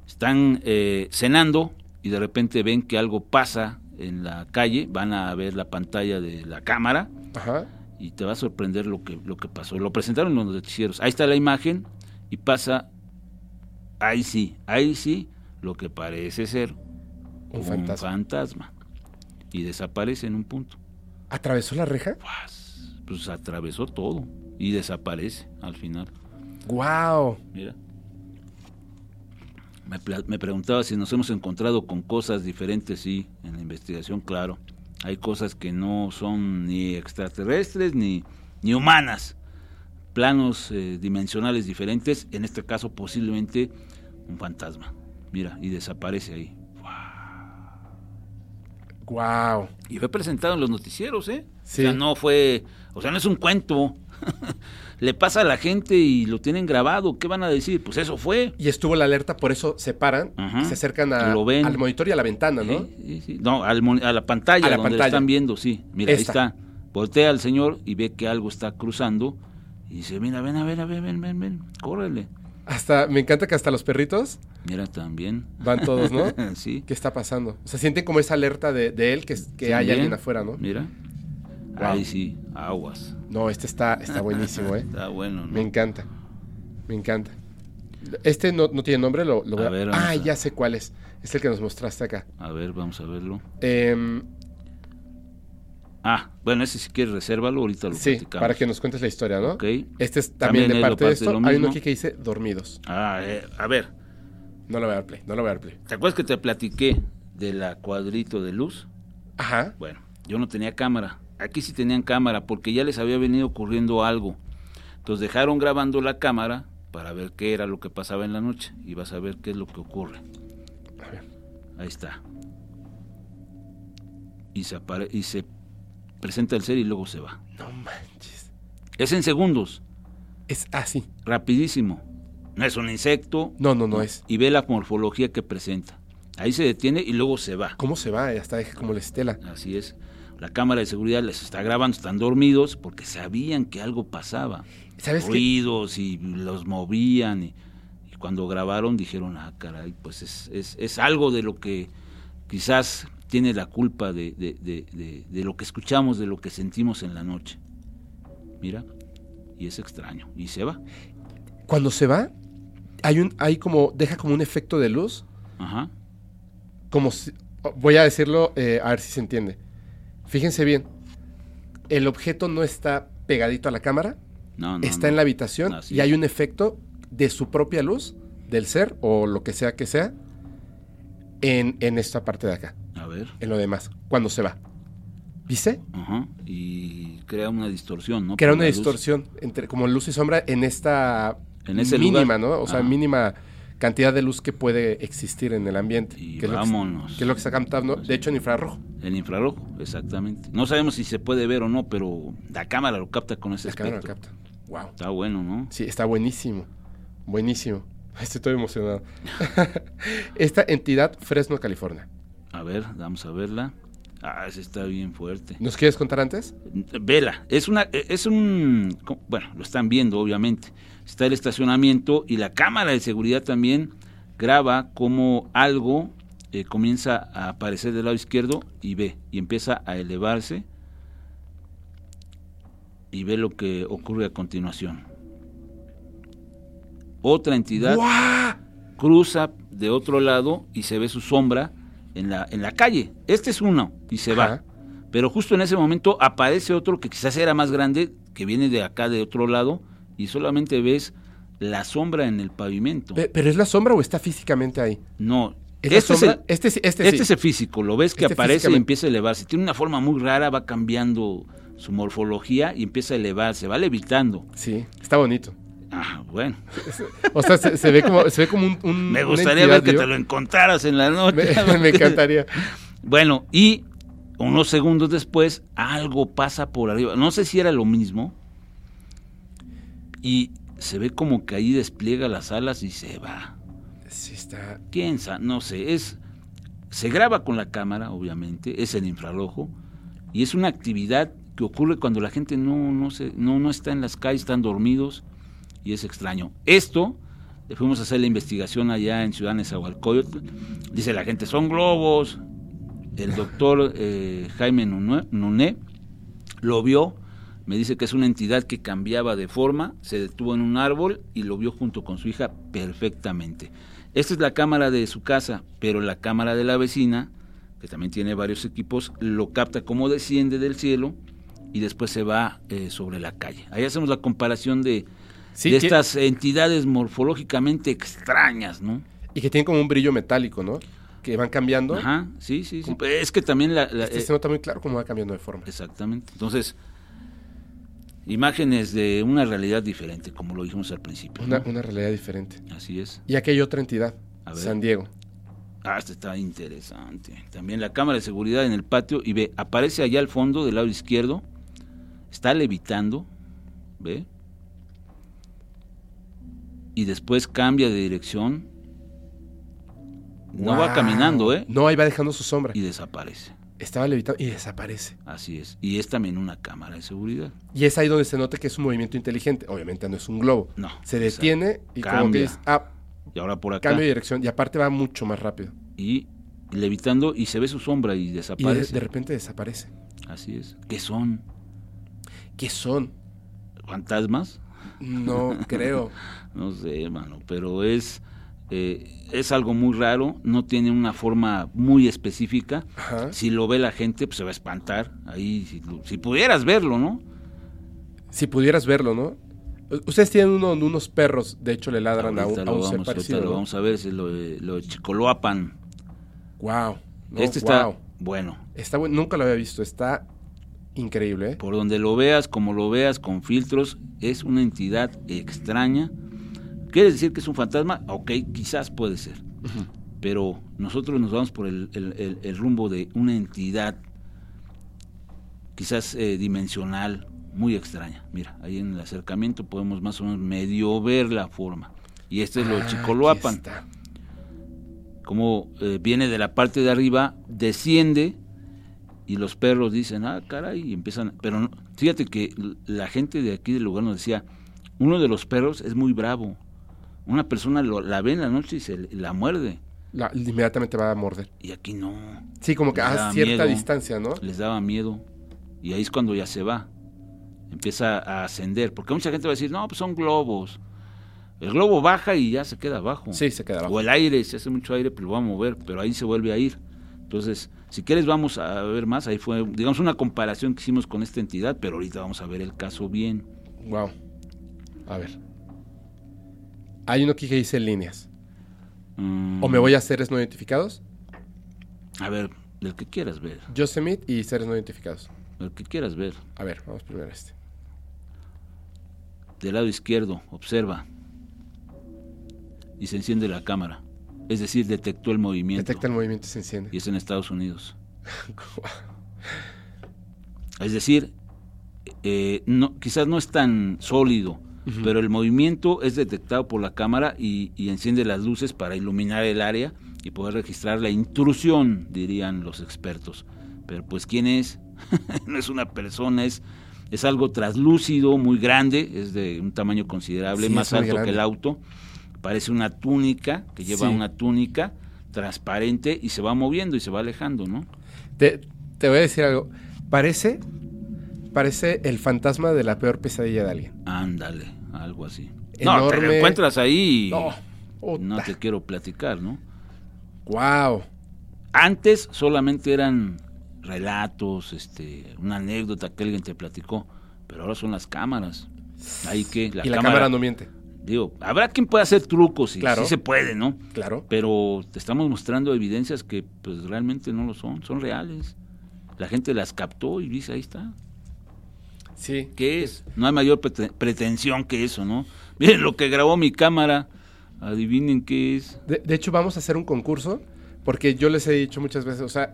Están eh, cenando y de repente ven que algo pasa en la calle, van a ver la pantalla de la cámara Ajá. Y te va a sorprender lo que, lo que pasó. Lo presentaron en los noticieros. Ahí está la imagen y pasa, ahí sí, ahí sí, lo que parece ser Un fantasma. fantasma. Y desaparece en un punto. ¿Atravesó la reja? Pues, pues atravesó todo y desaparece al final. ¡Guau! Mira. Me preguntaba si nos hemos encontrado con cosas diferentes, sí, en la investigación, claro. Hay cosas que no son ni extraterrestres ni, ni humanas. Planos eh, dimensionales diferentes, en este caso posiblemente un fantasma. Mira, y desaparece ahí. ¡Guau! Y fue presentado en los noticieros, ¿eh? Sí. O sea, no fue, o sea, no es un cuento. Le pasa a la gente y lo tienen grabado. ¿Qué van a decir? Pues eso fue. Y estuvo la alerta, por eso se paran, Ajá. se acercan a- Lo ven. al monitor y a la ventana, ¿no? Sí, sí, sí. No, al a la pantalla, A la donde lo pantalla. están viendo, sí. Mira, Esta. ahí está. Voltea al señor y ve que algo está cruzando. Y dice, mira, ven a ver, a ver, ven, ven, ven, córrele. Hasta, me encanta que hasta los perritos Mira, también. van todos, ¿no? sí. ¿Qué está pasando? O sea, sienten como esa alerta de, de él que, que hay alguien afuera, ¿no? Mira. Ahí sí, aguas. No, este está, está buenísimo, ¿eh? Está bueno, ¿no? Me encanta. Me encanta. Este no, no tiene nombre, lo, lo voy A a- ver, Ah, a- ya sé cuál es. Es el que nos mostraste acá. A ver, vamos a verlo. Em, Ah, bueno, ese si quieres resérvalo, ahorita lo sí, platicamos. para que nos cuentes la historia, ¿no? Ok. Este es También también, es de lo parte de esto. Hay uno aquí que dice dormidos. Ah, eh, a ver, No lo voy a dar play, no lo voy a dar play. ¿te acuerdas que te platiqué de la cuadrito de luz? Ajá. Bueno, yo no tenía cámara. Aquí sí tenían cámara porque ya les había venido ocurriendo algo. Entonces dejaron grabando la cámara para ver qué era lo que pasaba en la noche y vas a ver qué es lo que ocurre. A ver. Ahí está. Y se, apare- y se presenta el ser y luego se va. No manches. Es en segundos, Es así. rapidísimo. No es un insecto No, no, no es. y ve la morfología que presenta. Ahí se detiene y luego se va. ¿Cómo se va? Hasta deja como la estela. Así es. La cámara de seguridad les está grabando, están dormidos porque sabían que algo pasaba. ¿Sabes? Ruidos y los movían. Y, y cuando grabaron dijeron, ah, caray, pues es, es, es algo de lo que quizás tiene la culpa de, de, de, de- de lo que escuchamos, de lo que sentimos en la noche. Mira, y es extraño. Y se va. Cuando se va, hay un, hay como, deja como un efecto de luz, Ajá. como si, voy a decirlo, eh, a ver si se entiende. Fíjense bien, el objeto no está pegadito a la cámara, No, no, está no. en la habitación y hay un efecto de su propia luz, del ser o lo que sea que sea, en, en esta parte de acá, A ver. en lo demás, cuando se va. ¿Viste? Ajá. Y crea una distorsión, ¿no? Crea Por una distorsión entre como luz y sombra en esta En ese mínima, lugar. ¿no? O sea, Ah. mínima cantidad de luz que puede existir en el ambiente. Y que es lo que- vámonos. que es lo que está captando, de hecho, en infrarrojo. En infrarrojo, exactamente. No sabemos si se puede ver o no, pero la cámara lo capta con ese La cámara lo capta. Wow. Está bueno, ¿no? Sí, está buenísimo. Buenísimo. Estoy todo emocionado. Esta entidad, Fresno, California. A ver, vamos a verla. Ah, ese está bien fuerte. ¿Nos quieres contar antes? Vela, es una, es un, bueno, lo están viendo obviamente. Está el estacionamiento y la cámara de seguridad también graba como algo eh, comienza a aparecer del lado izquierdo y ve y empieza a elevarse y ve lo que ocurre a continuación. Otra entidad cruza de otro lado y se ve su sombra en la, en la calle. Este es uno y se va. Pero justo en ese momento aparece otro que quizás era más grande, que viene de acá de otro lado, y solamente ves la sombra en el pavimento. Pe- ¿Pero es la sombra o está físicamente ahí? No, ¿Es este, es el, este, este, este sí. es el físico, lo ves que Este aparece y empieza a elevarse. Tiene una forma muy rara, va cambiando su morfología y empieza a elevarse, va levitando. Sí, está bonito. Ah, bueno, O sea, se, se ve como, se ve como un, un- me gustaría ver que te lo encontraras en la noche. Me, me encantaría. Bueno, y unos segundos después algo pasa por arriba. No sé si era lo mismo. Y se ve como que ahí despliega las alas y se va. Sí, está. ¿Quién sabe? No sé. Es, se graba con la cámara, obviamente. Es el infrarrojo. Y es una actividad que ocurre cuando la gente no, no, se, no, no está en las calles, están dormidos. Y es extraño. Esto, eh, fuimos a hacer la investigación allá en Ciudad Nezahualcóyotl. Dice la gente, son globos. El doctor eh, Jaime Nuné lo vio, me dice que es una entidad que cambiaba de forma, se detuvo en un árbol y lo vio junto con su hija perfectamente. Esta es la cámara de su casa, pero la cámara de la vecina, que también tiene varios equipos, lo capta como desciende del cielo y después se va eh, sobre la calle. Ahí hacemos la comparación de, Sí, de que- estas entidades morfológicamente extrañas, ¿no? Y que tiene como un brillo metálico, ¿no? Que van cambiando. Ajá, sí, sí, sí. Es que también la... la- Este eh, se nota muy claro cómo va cambiando de forma. Exactamente. Entonces, imágenes de una realidad diferente, como lo dijimos al principio. Una, ¿no? una realidad diferente. Así es. Y aquí hay otra entidad, A ver. San Diego. Ah, este está interesante. También la cámara de seguridad en el patio y ve, aparece allá al fondo del lado izquierdo, está levitando, ¿ve? Y después cambia de dirección. No va caminando, ¿eh? No, ahí va dejando su sombra. Y desaparece. Estaba levitando y desaparece. Así es. Y es también una cámara de seguridad. Y es ahí donde se nota que es un movimiento inteligente. Obviamente no es un globo. No. Se exacto. detiene y como que Cambia. dice, ah, Y ahora por acá. cambio de dirección. Y aparte va mucho más rápido. y levitando y se ve su sombra y Y de, desaparece. de repente desaparece. Así es. ¿Qué son? ¿Qué son? ¿Fantasmas? No creo. No sé, mano, pero es, eh, es algo muy raro, no tiene una forma muy específica. Ajá. Si lo ve la gente, pues se va a espantar. Ahí, si, si pudieras verlo, ¿no? Si pudieras verlo, ¿no? Ustedes tienen uno, unos perros, de hecho le ladran a un, Ahorita a lo un ser vamos, ahorita parecido. lo vamos a ver, es lo lo Chicoloapan. Wow. este está wow. bueno. Está bueno, nunca lo había visto, está increíble, ¿eh? Por donde lo veas, como lo veas, con filtros, es una entidad extraña. ¿Quiere decir que es un fantasma? Ok, quizás puede ser. Pero nosotros nos vamos por el, el- el- el rumbo de una entidad quizás eh, dimensional, muy extraña. Mira, ahí en el acercamiento podemos más o menos medio ver la forma. Y este es lo de Ah, Chicoloapan. como eh, viene de la parte de arriba, desciende y los perros dicen, ah, caray, y empiezan, pero no- fíjate que la gente de aquí del lugar nos decía, uno de los perros es muy bravo, una persona lo- la ve en la noche y se la muerde, La- inmediatamente va a morder. y aquí no, Sí, como que a cierta miedo. distancia, ¿no? les daba miedo, y ahí es cuando ya se va, empieza a ascender, porque mucha gente va a decir, no, pues son globos, el globo baja y ya se queda abajo. Sí, se queda abajo. O el aire, si hace mucho aire, pues lo va a mover, pero ahí se vuelve a ir. Entonces, si quieres vamos a ver más, ahí fue, digamos, una comparación que hicimos con esta entidad, pero ahorita vamos a ver el caso bien. Wow. A ver. Hay uno aquí que dice líneas. Mm, O me voy a seres no identificados, A ver, el que quieras ver, Yosemite y seres no identificados. el que quieras ver. A ver, vamos primero a este. Del lado izquierdo, observa. Y se enciende la cámara. Es decir, detectó el movimiento. Detecta el movimiento y se enciende. Y es en Estados Unidos. Es decir, eh, no, quizás no es tan sólido, pero el movimiento es detectado por la cámara y, y enciende las luces para iluminar el área y poder registrar la intrusión, dirían los expertos. Pero pues, ¿quién es? no es una persona, es, es algo traslúcido, muy grande, es de un tamaño considerable, Sí, más alto que el auto. Parece una túnica, que lleva Sí. una túnica transparente y se va moviendo y se va alejando, ¿no? Te, te voy a decir algo. Parece, parece el fantasma de la peor pesadilla de alguien. Ándale, algo así. No, te lo encuentras ahí y No. no te quiero platicar, ¿no? Wow. Antes solamente eran relatos, este, una anécdota que alguien te platicó, pero ahora son las cámaras. Ahí que la, y la cámara, no miente. digo, habrá quien pueda hacer trucos y Claro. sí se puede, ¿no? Claro. Pero te estamos mostrando evidencias que pues realmente no lo son, son reales. La gente las captó y dice, ahí está. Sí. ¿Qué es? No hay mayor prete- pretensión que eso, ¿no? Miren lo que grabó mi cámara. Adivinen qué es. De, de hecho, vamos a hacer un concurso, porque yo les he dicho muchas veces, o sea,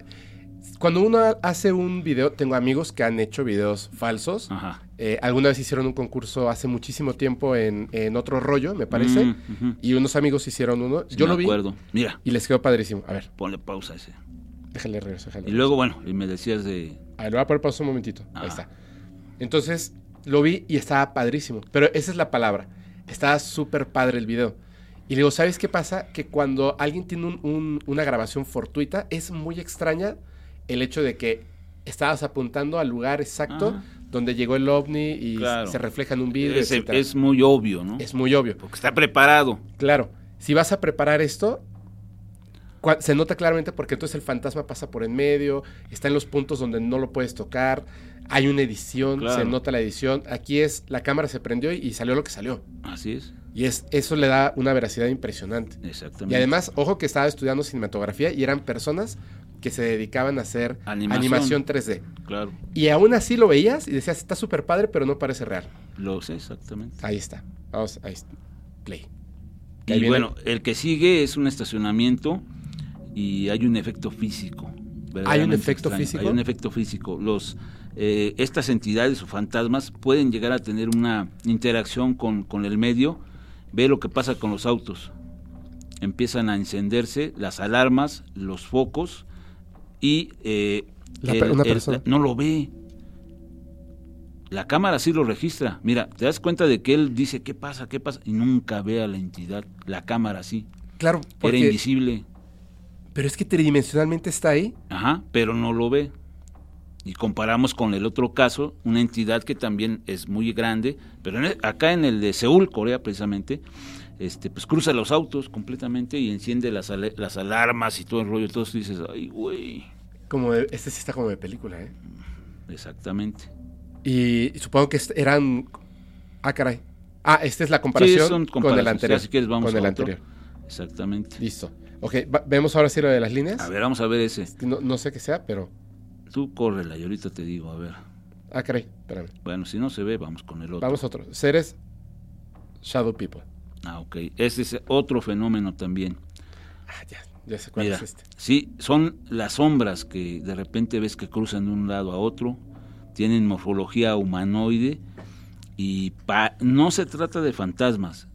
cuando uno hace un video, tengo amigos que han hecho videos falsos. Ajá. Eh, alguna vez hicieron un concurso hace muchísimo tiempo en, en otro rollo, me parece, Mm, y unos amigos hicieron uno. Sí yo me lo vi acuerdo. Mira, y les quedó padrísimo. A ver, ponle pausa a ese. déjale regreso, déjale Y luego, bueno, y me decías de... A ver, voy a poner pausa un momentito. Ahí Ah. está. Entonces, lo vi y estaba padrísimo. Pero esa es la palabra. Estaba súper padre el video. Y le digo, ¿sabes qué pasa? Que cuando alguien tiene un- un- una grabación fortuita, es muy extraña el hecho de que estabas apuntando al lugar exacto donde llegó el ovni y Claro. se refleja en un vidrio, Es, es muy obvio, ¿no? Es muy obvio. Porque está preparado. Claro, si vas a preparar esto, se nota claramente porque entonces el fantasma pasa por en medio, está en los puntos donde no lo puedes tocar, hay una edición, Claro. se nota la edición. Aquí es, la cámara se prendió y, y salió lo que salió. Así es. Y es, eso le da una veracidad impresionante. Exactamente. Y además, ojo que estaba estudiando cinematografía y eran personas que se dedicaban a hacer Animación. animación, 3D. Claro, Y aún así lo veías y decías, está súper padre, pero no parece real. lo sé exactamente. Ahí está. Vamos, ahí está. Play. Y bueno, el que sigue es un estacionamiento y hay un efecto físico. verdaderamente efecto extraño. físico? Hay un efecto físico. Los, eh, estas entidades o fantasmas pueden llegar a tener una interacción con, con el medio. Ve lo que pasa con los autos. Empiezan a encenderse las alarmas, los focos y eh, La una persona. no lo ve. La cámara sí lo registra. Mira, te das cuenta de que él dice, ¿qué pasa? ¿Qué pasa? Y nunca ve a la entidad. La cámara sí. Claro, Era invisible. Pero es que tridimensionalmente está ahí. Ajá, pero no lo ve. Y comparamos con el otro caso, una entidad que también es muy grande, pero en el- acá en el de Seúl, Corea precisamente, este, pues cruza los autos completamente y enciende las, alarmas y todo el rollo. Entonces dices, ay, güey, Como de- este sí está como de película, ¿eh? exactamente. Y, y supongo que eran... Ah, caray. Ah, esta es la comparación Sí, son con el anterior. Vamos con el anterior. Exactamente. Listo. Ok, vemos ahora sí lo de las líneas. A ver, vamos a ver ese. No, no sé qué sea, pero... Tú córrela y ahorita te digo, a ver. Ah, caray, espérame. Bueno, si no se ve, vamos con el otro. Vamos a otro. Seres Shadow People. Ah, ok. Este es otro fenómeno también. Ah, ya, ya sé cuál Mira, es este. sí, son las sombras que de repente ves que cruzan de un lado a otro, tienen morfología humanoide y pa- no se trata de fantasmas.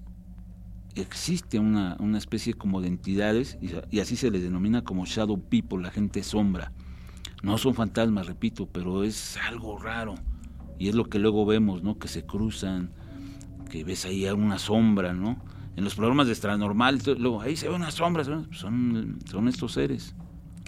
Existe una, una especie como de entidades y, así se les denomina como shadow people, la gente sombra. No son fantasmas, repito, pero es algo raro. Y es lo que luego vemos, ¿no? Que se cruzan, que ves ahí una sombra, ¿no? En los programas de extranormal, luego ahí se ve una sombra, son, son estos seres.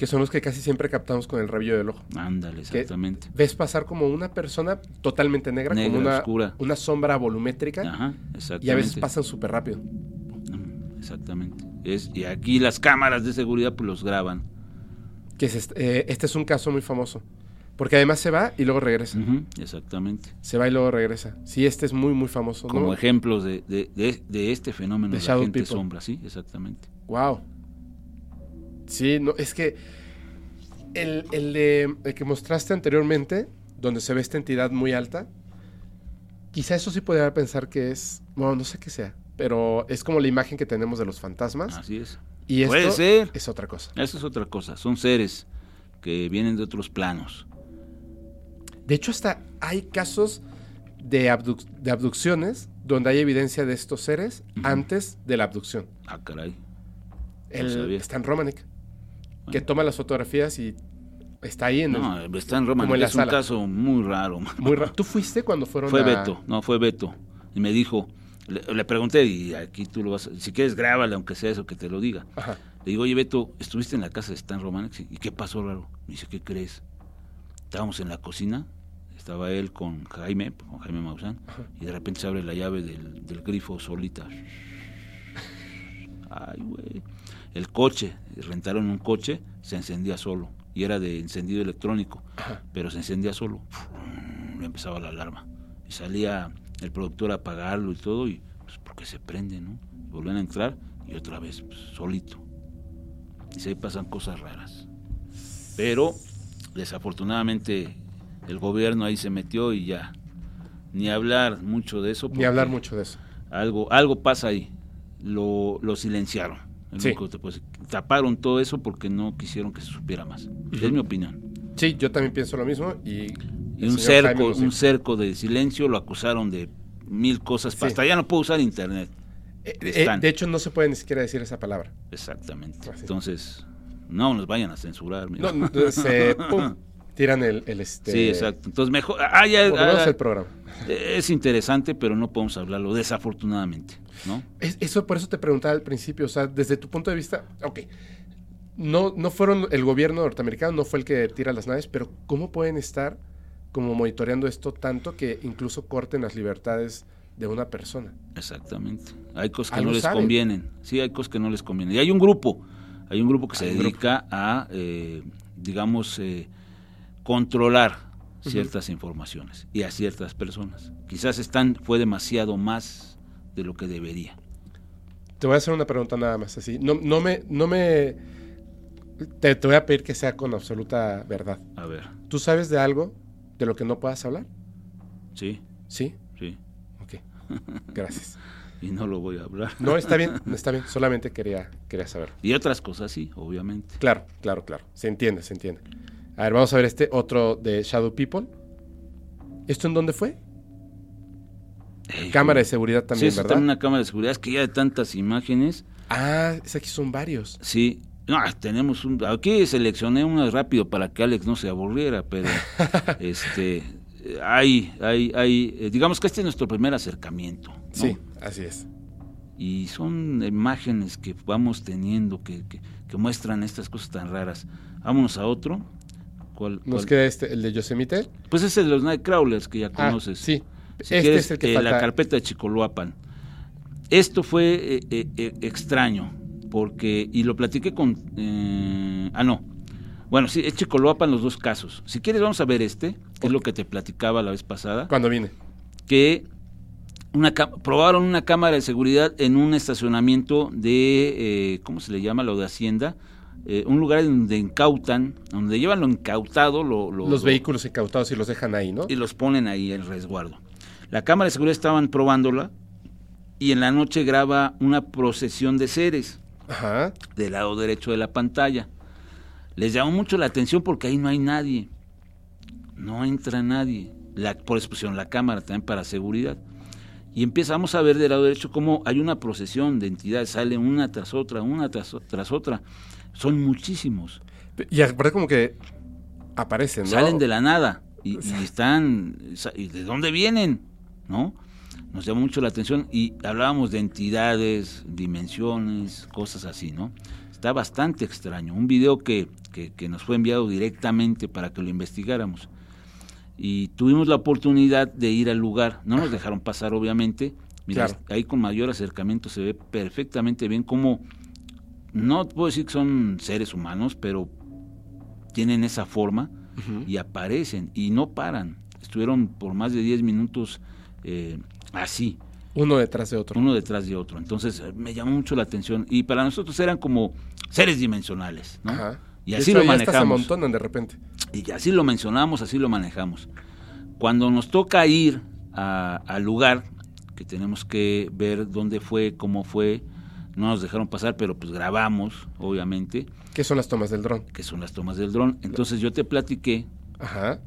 Que son los que casi siempre captamos con el rabillo del ojo. Ándale, exactamente. Ves pasar como una persona totalmente negra, Negra, como una, oscura. una sombra volumétrica, Ajá, exactamente. y a veces pasan súper rápido. Mm, Exactamente. Es, y aquí las cámaras de seguridad pues los graban. Que es este, eh, este es un caso muy famoso. Porque además se va y luego regresa. Exactamente. Se va y luego regresa. Sí, este es muy, muy famoso. Como ¿no? ejemplos de, de, de- de este fenómeno De la gente people. sombra, sí, exactamente. Wow. Sí, no, es que el, el de el que mostraste anteriormente, donde se ve esta entidad muy alta, quizá eso sí podría pensar que es, bueno, no sé qué sea, pero es como la imagen que tenemos de los fantasmas. Así es. y esto Puede ser. es otra cosa. Eso es otra cosa. Son seres que vienen de otros planos. De hecho, hasta hay casos de, abduc- de abducciones donde hay evidencia de estos seres antes de la abducción. Ah, caray. El sabía. Stan Romanek, que toma las fotografías y está ahí en el... No, está en Roma. como en la Es un caso muy raro. Muy ra- ¿Tú fuiste cuando fueron Fue a- Beto, no, fue Beto. Y me dijo, le, le pregunté, y aquí tú lo vas a, si quieres grábale, aunque sea eso, que te lo diga. Ajá. Le digo, oye Beto, ¿estuviste en la casa de Stan Romanek? Sí. ¿Y qué pasó raro? Me dice, ¿qué crees? Estábamos en la cocina, estaba él con Jaime, con Jaime Maussan, y de repente se abre la llave del, del grifo solita. Ay, güey. El coche, rentaron un coche, se encendía solo. Y era de encendido electrónico, Ajá. pero se encendía solo. Empezaba la alarma. Y salía el productor a apagarlo y todo, y pues porque se prende, ¿no? Volvían a entrar y otra vez, pues, solito. Y se pasan cosas raras. Pero, desafortunadamente, el gobierno ahí se metió y ya. Ni hablar mucho de eso. Ni hablar mucho de eso. Algo, algo pasa ahí. Lo, lo silenciaron. Es lo Sí. único que te puedo decir. Taparon todo eso porque no quisieron que se supiera más. Es mi opinión. Sí, yo también pienso lo mismo y... Un cerco, un cerco de silencio, lo acusaron de mil cosas. Sí. Hasta ya no puedo usar internet. Eh, de eh, de hecho, no se puede ni siquiera decir esa palabra. Exactamente. Así. Entonces, no nos vayan a censurar. mira. No, no, se pum, tiran el, el este... Sí, exacto. Entonces, mejor. Ah, ya, ah, el programa. es interesante, pero no podemos hablarlo, desafortunadamente. ¿No? Es- eso por eso te preguntaba al principio, o sea, desde tu punto de vista, ok, no, no fueron el gobierno norteamericano, no fue el que tira las naves, pero ¿cómo pueden estar como monitoreando esto tanto que incluso corten las libertades de una persona? Exactamente. Hay cosas que Algo no les saben. convienen. Sí, hay cosas que no les convienen. Y hay un grupo, hay un grupo que se grupo. dedica a, eh, digamos, eh, controlar ciertas informaciones y a ciertas personas. Quizás están, fue demasiado más de lo que debería. Te voy a hacer una pregunta nada más así. No, no me, no me, te, te voy a pedir que sea con absoluta verdad. A ver, ¿Tú sabes de algo de lo que no puedas hablar? sí, Sí. sí. Ok. Gracias. Y no lo voy a hablar. No, está bien, está bien. Solamente quería, quería saber. Y otras cosas sí, obviamente. Claro, claro, claro. Se entiende, se entiende. A ver, vamos a ver este otro de Shadow People. ¿Esto en dónde fue? Ey, Cámara de sí, seguridad también, eso ¿verdad? está en una cámara de seguridad. Es que ya de tantas imágenes, Ah, es aquí son varios. Sí, no, tenemos un. Aquí seleccioné uno rápido para que Alex no se aburriera, pero este. Hay, hay, hay. eh, digamos que este es nuestro primer acercamiento. ¿no? Sí, así es. Y son imágenes que vamos teniendo que, que, que muestran estas cosas tan raras. Vámonos a otro. ¿Cuál, Nos cuál? queda este, el de Yosemite. Pues ese de los Nightcrawlers que ya Ah, conoces. sí. Si este quieres, es el que eh, la carpeta de Chicoloapan. Esto fue eh, eh, eh, extraño, porque, y lo platiqué con, eh, ah, no, bueno, sí, es Chicoloapan los dos casos. Si quieres, vamos a ver este, que es lo que te platicaba la vez pasada, Cuando vine. que una probaron una cámara de seguridad en un estacionamiento de, eh, ¿cómo se le llama? Lo de Hacienda, eh, un lugar donde incautan, donde llevan lo incautado, lo, lo- Los lo- vehículos incautados y los dejan ahí, ¿no? y los ponen ahí en resguardo. La cámara de seguridad estaban probándola y en la noche graba una procesión de seres Ajá. del lado derecho de la pantalla. Les llamó mucho la atención porque ahí no hay nadie. No entra nadie. La, por eso pusieron la cámara también para seguridad. Y empezamos a ver del lado derecho cómo hay una procesión de entidades, salen una tras otra, una tras, tras otra. Son muchísimos. Y aparte como que aparecen, ¿no? salen de la nada y, y están y de dónde vienen no nos llamó mucho la atención y hablábamos de entidades dimensiones cosas así no está bastante extraño. Un video que, que, que nos fue enviado directamente para que lo investigáramos. Y tuvimos la oportunidad de ir al lugar. No nos dejaron pasar obviamente. Mira Claro. ahí con mayor acercamiento se ve perfectamente bien cómo no puedo decir que son seres humanos pero tienen esa forma y aparecen y no paran. Estuvieron por más de 10 minutos eh, así, Uno detrás de otro. uno detrás de otro. Entonces eh, me llamó mucho la atención y para nosotros eran como seres dimensionales, ¿no? Ajá. Y De así hecho, lo se manejamos. amontonan de repente. Y así lo mencionamos, así lo manejamos. Cuando nos toca ir al lugar, que tenemos que ver dónde fue, cómo fue, no nos dejaron pasar, pero pues grabamos, obviamente, ¿Qué son las tomas del dron? que son las tomas del dron. Entonces yo te platiqué Ajá.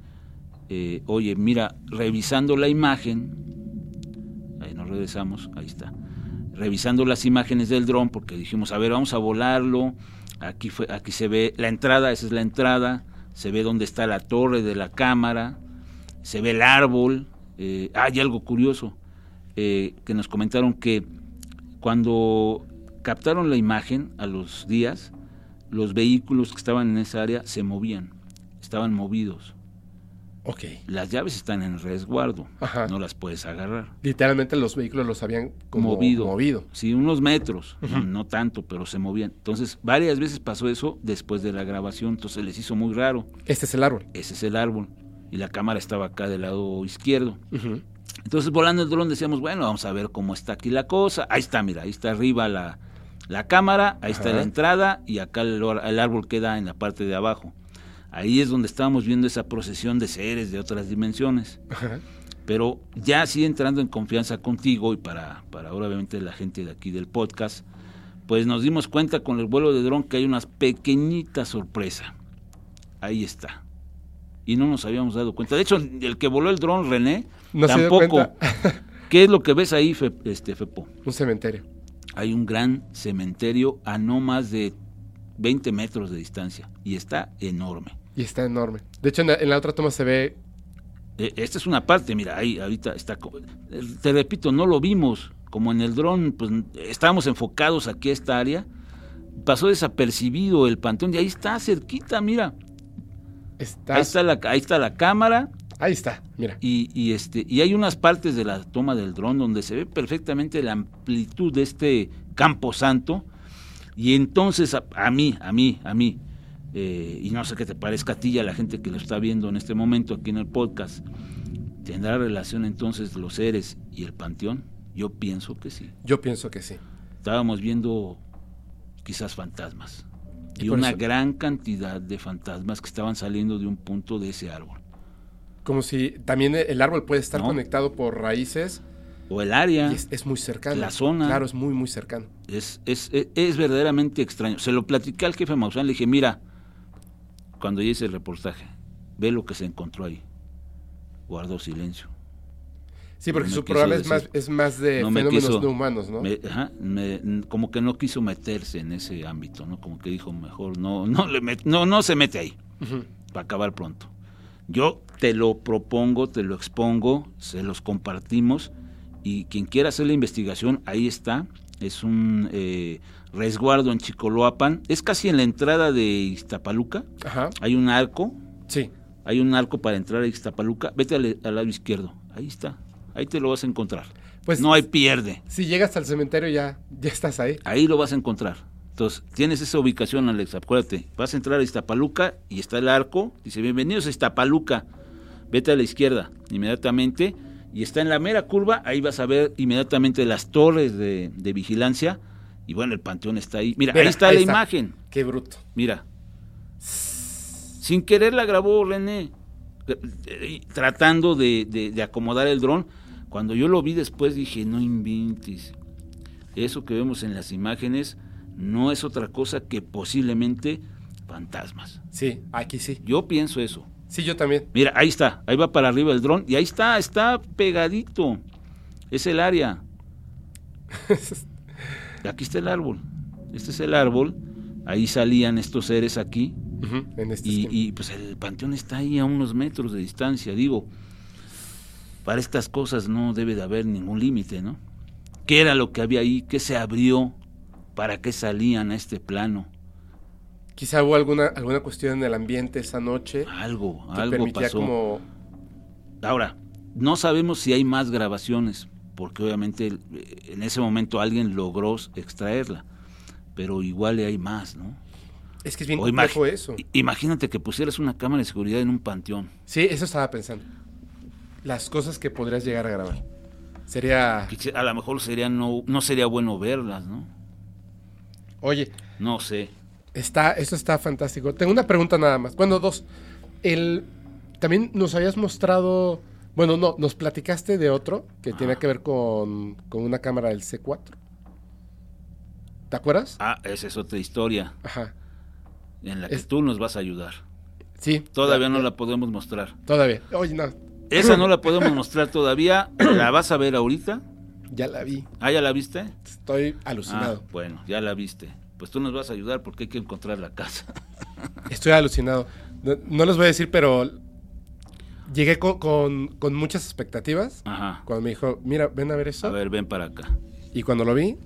Eh, oye, mira, revisando la imagen, ahí nos regresamos, ahí está, revisando las imágenes del dron, porque dijimos, a ver, vamos a volarlo, aquí, fue, aquí se ve la entrada, esa es la entrada, se ve dónde está la torre de la cámara, se ve el árbol, eh, hay algo curioso, eh, que nos comentaron que cuando captaron la imagen a los días, los vehículos que estaban en esa área se movían, estaban movidos. Ok. Las llaves están en resguardo, Ajá. no las puedes agarrar. Literalmente los vehículos los habían como movido. movido. Sí, unos metros, no- tanto, pero se movían. Entonces, varias veces pasó eso después de la grabación, entonces les hizo muy raro. Este es el árbol. Ese es el árbol y la cámara estaba acá del lado izquierdo. Entonces, volando el dron decíamos, bueno, vamos a ver cómo está aquí la cosa. Ahí está, mira, ahí está arriba la, la cámara, ahí está la entrada y acá el árbol queda en la parte de abajo. Ahí es donde estábamos viendo esa procesión de seres de otras dimensiones. Ajá. Pero ya así entrando en confianza contigo y para, para ahora obviamente la gente de aquí del podcast, pues nos dimos cuenta con el vuelo de dron que hay una pequeñita sorpresa. Ahí está. Y no nos habíamos dado cuenta. De hecho, el que voló el dron, René, No tampoco. ¿Qué es lo que ves ahí, Fe- este, Fepo? Un cementerio. Hay un gran cementerio a no más de 20 metros de distancia y está enorme. Y está enorme. De hecho, en la, en la otra toma se ve. Eh, Esta es una parte, mira, ahí ahorita está. eh, Te repito, no lo vimos. Como en el dron, pues estábamos enfocados aquí a esta área. Pasó desapercibido el panteón y ahí está, cerquita, mira. Está, Ahí está la, ahí está la cámara ahí está, mira. y, y este y hay unas partes de la toma del dron donde se ve perfectamente la amplitud de este campo santo. Y entonces a, a mí, a mí, a mí, eh, y no sé qué te parezca a ti y a la gente que lo está viendo en este momento aquí en el podcast, ¿tendrá relación entonces los seres y el panteón? Yo pienso que sí. Yo pienso que sí. Estábamos viendo quizás fantasmas. Y una eso- gran cantidad de fantasmas que estaban saliendo de un punto de ese árbol. Como si también el árbol puede estar No. conectado por raíces O el área. es, es muy cercano. La zona. Claro, es muy, muy cercano. Es, es, es, es verdaderamente extraño. Se lo platicé al jefe Maussan, le dije, mira, cuando yo hice el reportaje, ve lo que se encontró ahí. Guardó silencio. Sí, porque No su programa es más, es más de No me fenómenos quiso- no humanos, ¿no? Me- ajá, me- como que no quiso meterse en ese ámbito, ¿no? Como que dijo, mejor no, no, le met- no, no se mete ahí, para acabar pronto. Yo te lo propongo, te lo expongo, se los compartimos y quien quiera hacer la investigación, ahí está. Es un eh, resguardo en Chicoloapan. Es casi en la entrada de Iztapaluca. Ajá. Hay un arco Sí. Hay un arco para entrar a Ixtapaluca. Vete al, al lado izquierdo. Ahí está. Ahí te lo vas a encontrar. Pues no hay pierde. Si llegas al cementerio ya, ya estás ahí. Ahí lo vas a encontrar. Entonces, tienes esa ubicación, Alex, acuérdate. Vas a entrar a Iztapaluca y está el arco. Dice, bienvenidos a Iztapaluca. Vete a la izquierda inmediatamente. Y está en la mera curva. Ahí vas a ver inmediatamente las torres de, de vigilancia. Y bueno, el panteón está ahí. Mira, Mira, ahí está ahí la está. imagen. Qué bruto. Mira. Sin querer la grabó René. eh, eh, Tratando de, de- de acomodar el dron. Cuando yo lo vi después dije, no inventes. Eso que vemos en las imágenes no es otra cosa que posiblemente fantasmas. Sí, aquí sí. Yo pienso eso. Sí, yo también. Mira, ahí está, ahí va para arriba el dron y ahí está, está pegadito. Es el área. Aquí está el árbol. Este es el árbol. Ahí salían estos seres aquí. En este Y, y, pues el panteón está ahí a unos metros de distancia. Digo, para estas cosas no debe de haber ningún límite, ¿no? ¿Qué era lo que había ahí? ¿Qué se abrió? ¿Para qué salían a este plano? Quizá hubo alguna, alguna cuestión en el ambiente esa noche Algo, que algo permitía pasó. como... Ahora, no sabemos si hay más grabaciones, porque obviamente eh, en ese momento alguien logró extraerla, pero igual hay más, ¿no? Es que es bien O complejo eso. Imagínate que pusieras una cámara de seguridad en un panteón. Sí, eso estaba pensando. Las cosas que podrías llegar a grabar. Sería... A lo mejor sería no, no sería bueno verlas, ¿no? Oye, No sé. Está, esto está fantástico. Tengo una pregunta nada más. Bueno, dos. El, también nos habías mostrado... Bueno, no, nos platicaste de otro que Ajá. tiene que ver con, con una cámara del C4. ¿Te acuerdas? Ah, esa es otra historia Ajá. en la que Es- tú nos vas a ayudar. Sí. Todavía no la podemos mostrar. Todavía. Oye, no. Esa no la podemos mostrar todavía. ¿La vas a ver ahorita? Ya la vi. ¿Ah, ya la viste? Estoy alucinado. Ah, bueno, ya la viste. Pues tú nos vas a ayudar porque hay que encontrar la casa. Estoy alucinado. No, no les voy a decir, pero llegué con, con- con muchas expectativas. Ajá. Cuando me dijo, mira, ven a ver eso. A ver, ven para acá. Y cuando lo vi,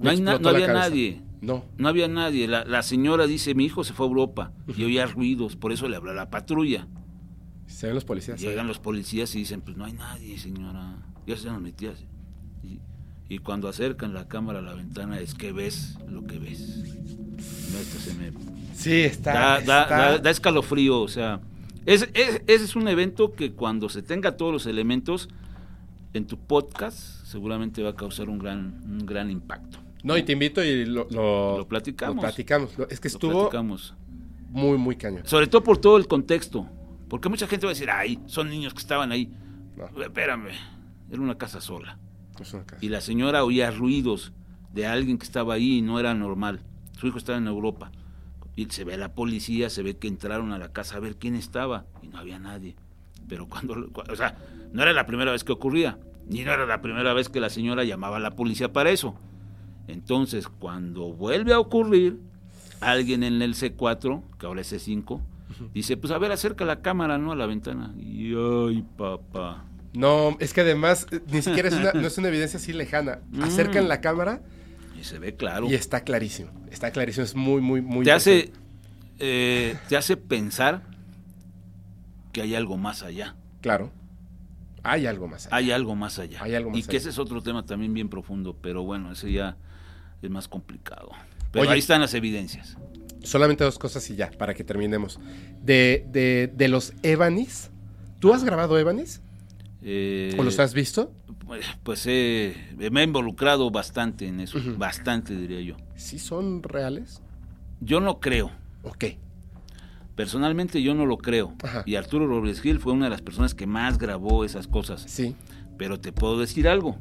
No, hay na- explotó no la había cabeza. nadie. No. No había nadie. La, la señora dice, mi hijo se fue a Europa y oía ruidos, por eso le habló a la patrulla. Se ven los policías. Llegan los policías y dicen, pues no hay nadie, señora. Ya se nos metía. Y, y cuando acercan la cámara a la ventana es que ves lo que ves. No, esto se me Sí, está. da, está- da- da escalofrío, o sea, es, es- ese es un evento que cuando se tenga todos los elementos en tu podcast seguramente va a causar un gran, un gran impacto. No, y te invito y lo, lo, Lo platicamos. lo platicamos. Es que estuvo platicamos. muy, muy cañón. Sobre todo por todo el contexto, porque mucha gente va a decir, ay, son niños que estaban ahí. No. Espérame, era una casa sola. No es una casa. Y la señora oía ruidos de alguien que estaba ahí y no era normal. Su hijo estaba en Europa. Y se ve a la policía, se ve que entraron a la casa a ver quién estaba y no había nadie. Pero cuando, cu- o sea, no era la primera vez que ocurría, ni no era la primera vez que la señora llamaba a la policía para eso. Entonces, cuando vuelve a ocurrir, alguien en el C4, que ahora es C5, dice, pues a ver, acerca la cámara, ¿no? A la ventana. Y, ay, papá. No, es que además eh, ni siquiera es una, no es una evidencia así lejana. Mm. Acercan la cámara Y se ve claro. y está clarísimo. Está clarísimo. Es muy, muy, muy. te hace eh, te hace pensar que hay algo más allá Claro. Hay algo más. allá. hay algo más allá Hay algo más y que ese es otro tema también bien profundo pero bueno ese ya es más complicado pero Oye. ahí están las evidencias Solamente dos cosas y ya, para que terminemos. De, de, de los Evanis. ¿Tú has grabado Evanis? Eh, ¿O los has visto? pues eh, me he involucrado bastante en eso bastante diría yo ¿Sí son reales? yo no creo Ok. personalmente yo no lo creo Ajá. y Arturo Robles Gil fue una de las personas que más grabó esas cosas Sí. pero te puedo decir algo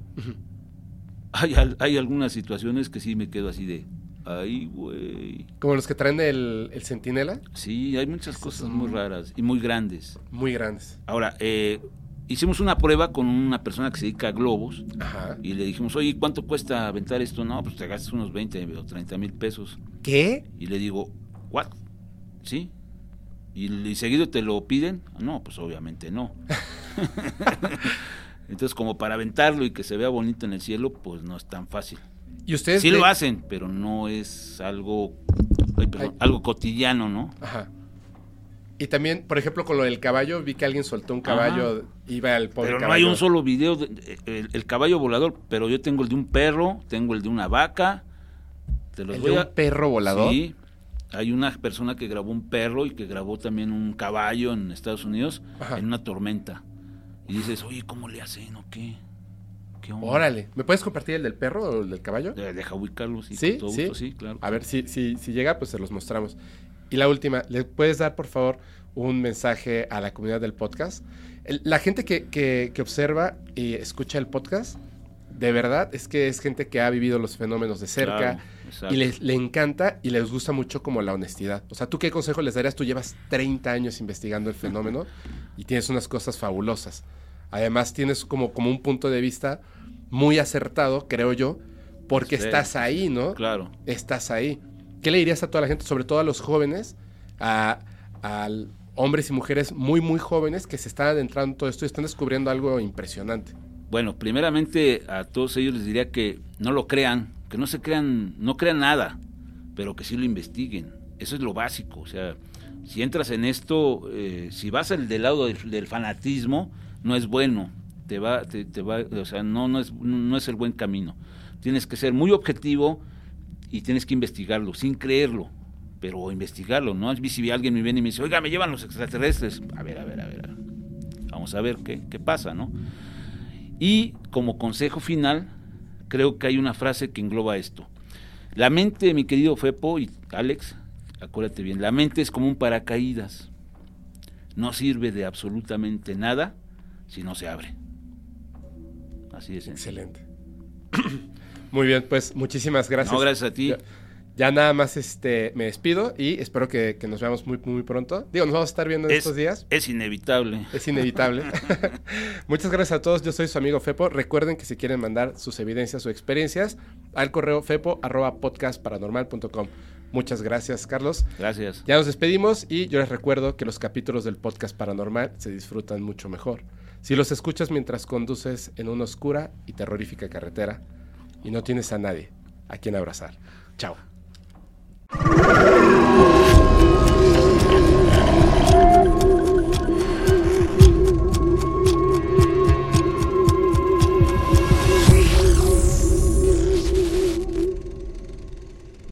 hay, al- hay algunas situaciones que sí me quedo así de ay güey Como los que traen el, el centinela. Sí, hay muchas cosas muy- raras y muy grandes. Muy grandes. Ahora, eh, hicimos una prueba con una persona que se dedica a globos Ajá. y le dijimos, oye, ¿cuánto cuesta aventar esto? No, pues te gastas unos 20 o 30 mil pesos. ¿Qué? Y le digo, ¿what? ¿Sí? ¿Y, y seguido te lo piden? No, pues obviamente no. Entonces, como para aventarlo y que se vea bonito en el cielo, pues no es tan fácil. ¿Y ustedes? Sí de- lo hacen, pero no es algo, ay, perdón, Ay. algo cotidiano, ¿no? Ajá. Y también, por ejemplo, con lo del caballo, vi que alguien soltó un caballo, iba al pobre Pero no caballo. hay un solo video de- el, el caballo volador, pero yo tengo el de un perro, tengo el de una vaca. Te los ¿El voy de a- un perro volador? Sí. Hay una persona que grabó un perro y que grabó también un caballo en Estados Unidos Ajá. en una tormenta. Y dices, oye, ¿cómo le hacen o qué? ¿Qué onda? Órale. ¿Me puedes compartir el del perro o el del caballo? Deja ubicarlos Sí, con todo sí. gusto, sí, claro. A ver, si, si, si llega, pues se los mostramos. Y la última, ¿le puedes dar, por favor, un mensaje a la comunidad del podcast? El- la gente que, que- que observa y escucha el podcast, de verdad, es que es gente que ha vivido los fenómenos de cerca Claro, y les le encanta y les gusta mucho como la honestidad. O sea, ¿tú qué consejo les darías? Tú llevas 30 años investigando el fenómeno y tienes unas cosas fabulosas. Además, tienes como, como un punto de vista muy acertado, creo yo, porque Sí, estás ahí, ¿no? Claro. estás ahí. ¿Qué le dirías a toda la gente, sobre todo a los jóvenes, a, a hombres y mujeres muy, muy jóvenes que se están adentrando en todo esto y están descubriendo algo impresionante? Bueno, primeramente a todos ellos les diría que no lo crean, que no se crean, no crean nada, pero que sí lo investiguen. Eso es lo básico. O sea, si entras en esto, eh, si vas al del lado del, fanatismo, no es bueno. Te va, te, te va, o sea, no, no es, no es el buen camino. Tienes que ser muy objetivo y tienes que investigarlo, sin creerlo, pero investigarlo. No si alguien me viene y me dice, oiga, me llevan los extraterrestres. A ver, a ver, a ver. a ver. Vamos a ver qué, qué pasa, ¿no? Y como consejo final, creo que hay una frase que engloba esto. La mente, mi querido Fepo y Alex, acuérdate bien, la mente es como un paracaídas. No sirve de absolutamente nada si no se abre. Así es. Excelente. Muy bien, pues muchísimas gracias. No, gracias a ti. Ya, ya nada más este, me despido y espero que, que nos veamos muy, muy pronto. Digo, nos vamos a estar viendo en Es, estos días. es inevitable. Es inevitable. Muchas gracias a todos. Yo soy su amigo Fepo. Recuerden que si quieren mandar sus evidencias o experiencias al correo fepo arroba podcastparanormal.com. Muchas gracias, Carlos. Gracias. Ya nos despedimos y yo les recuerdo que los capítulos del podcast paranormal se disfrutan mucho mejor. Si los escuchas mientras conduces en una oscura y terrorífica carretera y no tienes a nadie a quien abrazar. Chao. Oh!